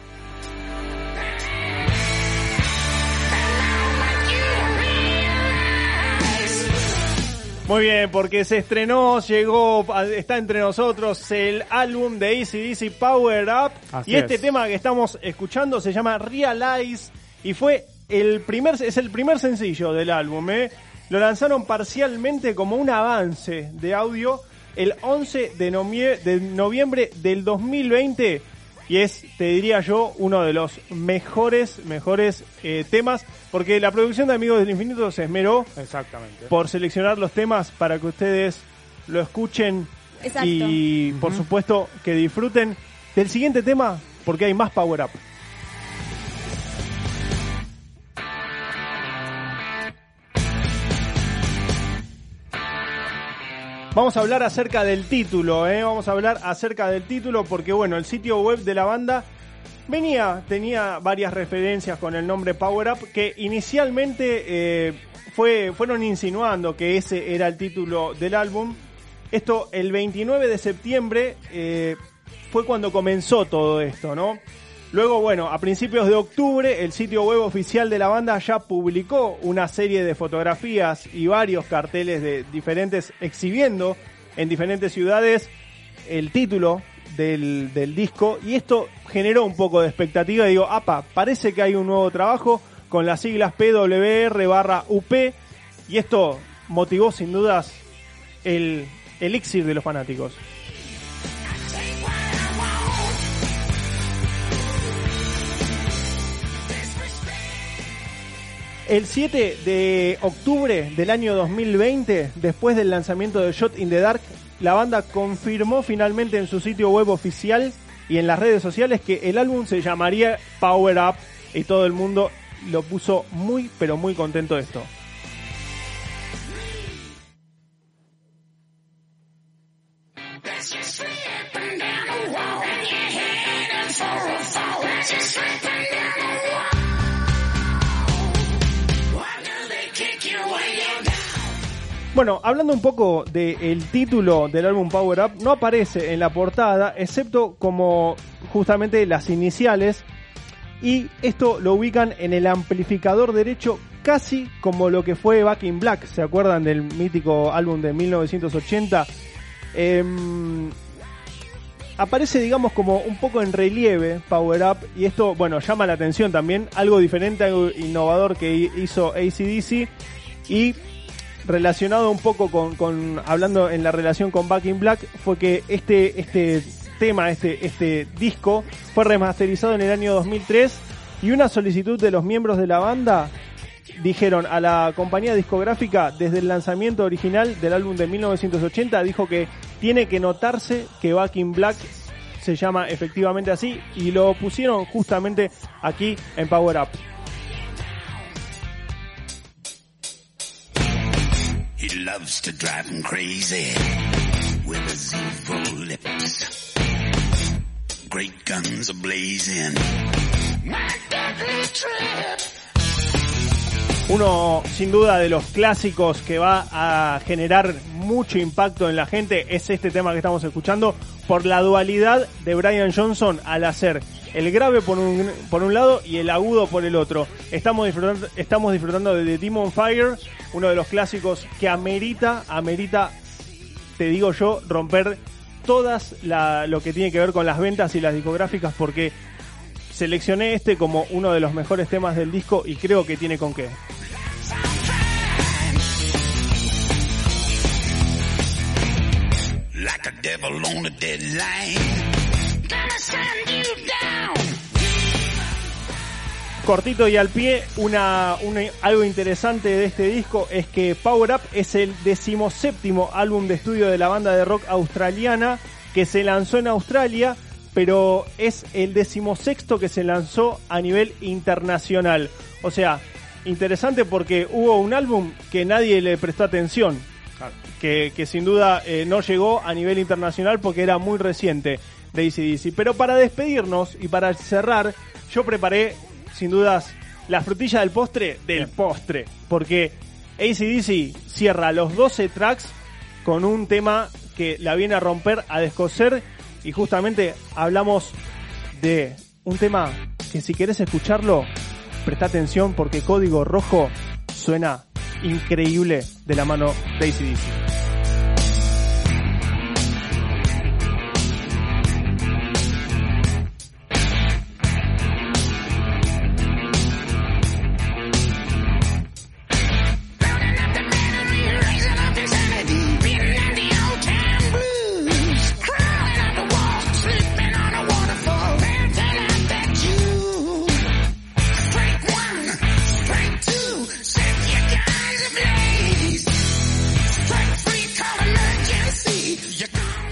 Muy bien, porque se estrenó, llegó, está entre nosotros el álbum de ACDC Power Up. Así y este es. tema que estamos escuchando se llama Realize y fue el primer, es el primer sencillo del álbum. ¿eh? Lo lanzaron parcialmente como un avance de audio el 11 de, nomie- de noviembre del 2020 y es, te diría yo, uno de los mejores, mejores eh, temas porque la producción de Amigos del Infinito se esmeró Exactamente. por seleccionar los temas para que ustedes lo escuchen Exacto. y por supuesto que disfruten del siguiente tema porque hay más Power Up. Vamos a hablar acerca del título, ¿eh? vamos a hablar acerca del título porque bueno, el sitio web de la banda venía, tenía varias referencias con el nombre Power Up que inicialmente eh, fue, fueron insinuando que ese era el título del álbum. Esto el 29 de septiembre eh, fue cuando comenzó todo esto, ¿no? Luego, bueno, a principios de octubre el sitio web oficial de la banda ya publicó una serie de fotografías y varios carteles de diferentes exhibiendo en diferentes ciudades el título del, del disco y esto generó un poco de expectativa. Digo, apa, parece que hay un nuevo trabajo con las siglas PWR barra UP y esto motivó sin dudas el elixir de los fanáticos. El 7 de octubre del año 2020, después del lanzamiento de Shot in the Dark, la banda confirmó finalmente en su sitio web oficial y en las redes sociales que el álbum se llamaría Power Up y todo el mundo lo puso muy pero muy contento de esto. Bueno, hablando un poco del título del álbum Power Up, no aparece en la portada, excepto como justamente las iniciales, y esto lo ubican en el amplificador derecho casi como lo que fue Back in Black, ¿se acuerdan del mítico álbum de 1980? Em, aparece digamos como un poco en relieve Power Up y esto bueno llama la atención también algo diferente algo innovador que hizo ACDC y relacionado un poco con, con hablando en la relación con Back in Black fue que este este tema este este disco fue remasterizado en el año 2003 y una solicitud de los miembros de la banda dijeron a la compañía discográfica desde el lanzamiento original del álbum de 1980 dijo que tiene que notarse que Back in Black se llama efectivamente así y lo pusieron justamente aquí en Power Up. She loves to drive him crazy with her zebra lips. Great guns are blazing. Uno, sin duda, de los clásicos que va a generar mucho impacto en la gente es este tema que estamos escuchando por la dualidad de Brian Johnson al hacer el grave por un, por un lado y el agudo por el otro. Estamos disfrutando, estamos disfrutando de The Demon Fire, uno de los clásicos que amerita, amerita, te digo yo, romper todas lo que tiene que ver con las ventas y las discográficas porque seleccioné este como uno de los mejores temas del disco y creo que tiene con qué. Like a devil on a deadline. Gonna send you down. Cortito y al pie, una, una- algo interesante de este disco es que Power Up es el decimoséptimo álbum de estudio de la banda de rock australiana que se lanzó en Australia, pero es el decimosexto que se lanzó a nivel internacional. O sea, interesante porque hubo un álbum que nadie le prestó atención, que, que sin duda eh, no llegó a nivel internacional porque era muy reciente de ACDC. Pero para despedirnos y para cerrar, yo preparé sin dudas la frutilla del postre del postre. Porque ACDC cierra los 12 tracks con un tema que la viene a romper, a descoser. Y justamente hablamos de un tema que si querés escucharlo, presta atención porque Código Rojo suena increíble de la mano de ACDC.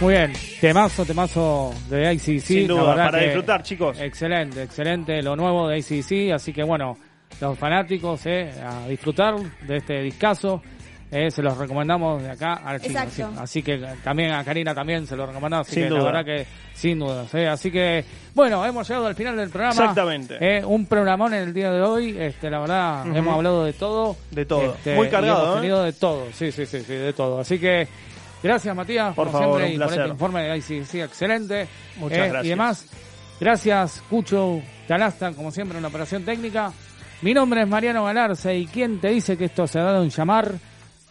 Muy bien, temazo, temazo de ACC. Sin duda, para que disfrutar, chicos. Excelente, excelente lo nuevo de ACC. Así que bueno, los fanáticos, eh, a disfrutar de este discazo. eh, se los recomendamos de acá al chico. Así, Exacto. así que también a Karina también se lo recomendamos. Así Sin que duda. la verdad que sin dudas. eh. Así que bueno, hemos llegado al final del programa. Exactamente. Eh, un programón en el día de hoy. Este, la verdad, hemos hablado de todo. De todo. Este, Muy y cargado, hemos ¿eh? tenido de todo. Sí, sí, sí, sí, de todo. Así que gracias, Matías, Por como favor, siempre, un y por este informe de ICC excelente. Muchas Eh, gracias. Y demás, gracias, Cucho Talasta, como siempre, en la operación técnica. Mi nombre es Mariano Galarza y quien te dice que esto se ha dado en llamar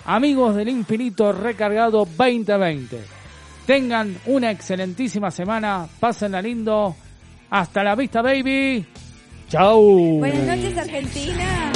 Amigos del Infinito Recargado 2020. Tengan una excelentísima semana, pásenla lindo. Hasta la vista, baby. Chau. Buenas noches, Argentina.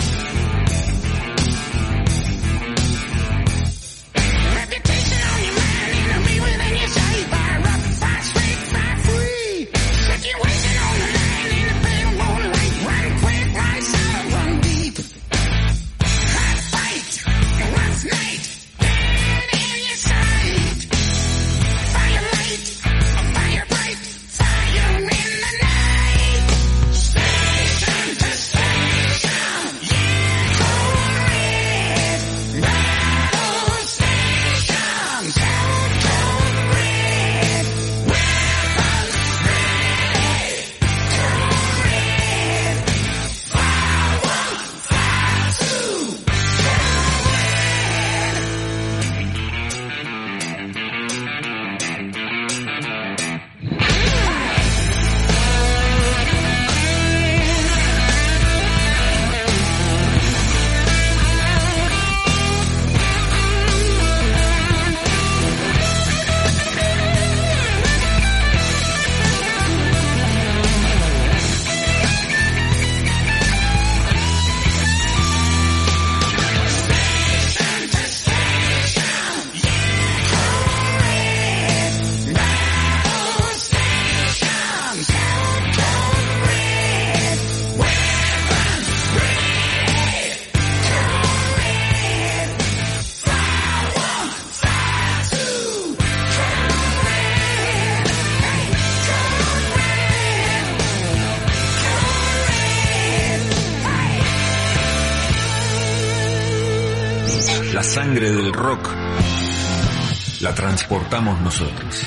Transportamos nosotros.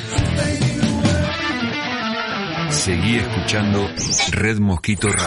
Seguí escuchando Red Mosquito Radio.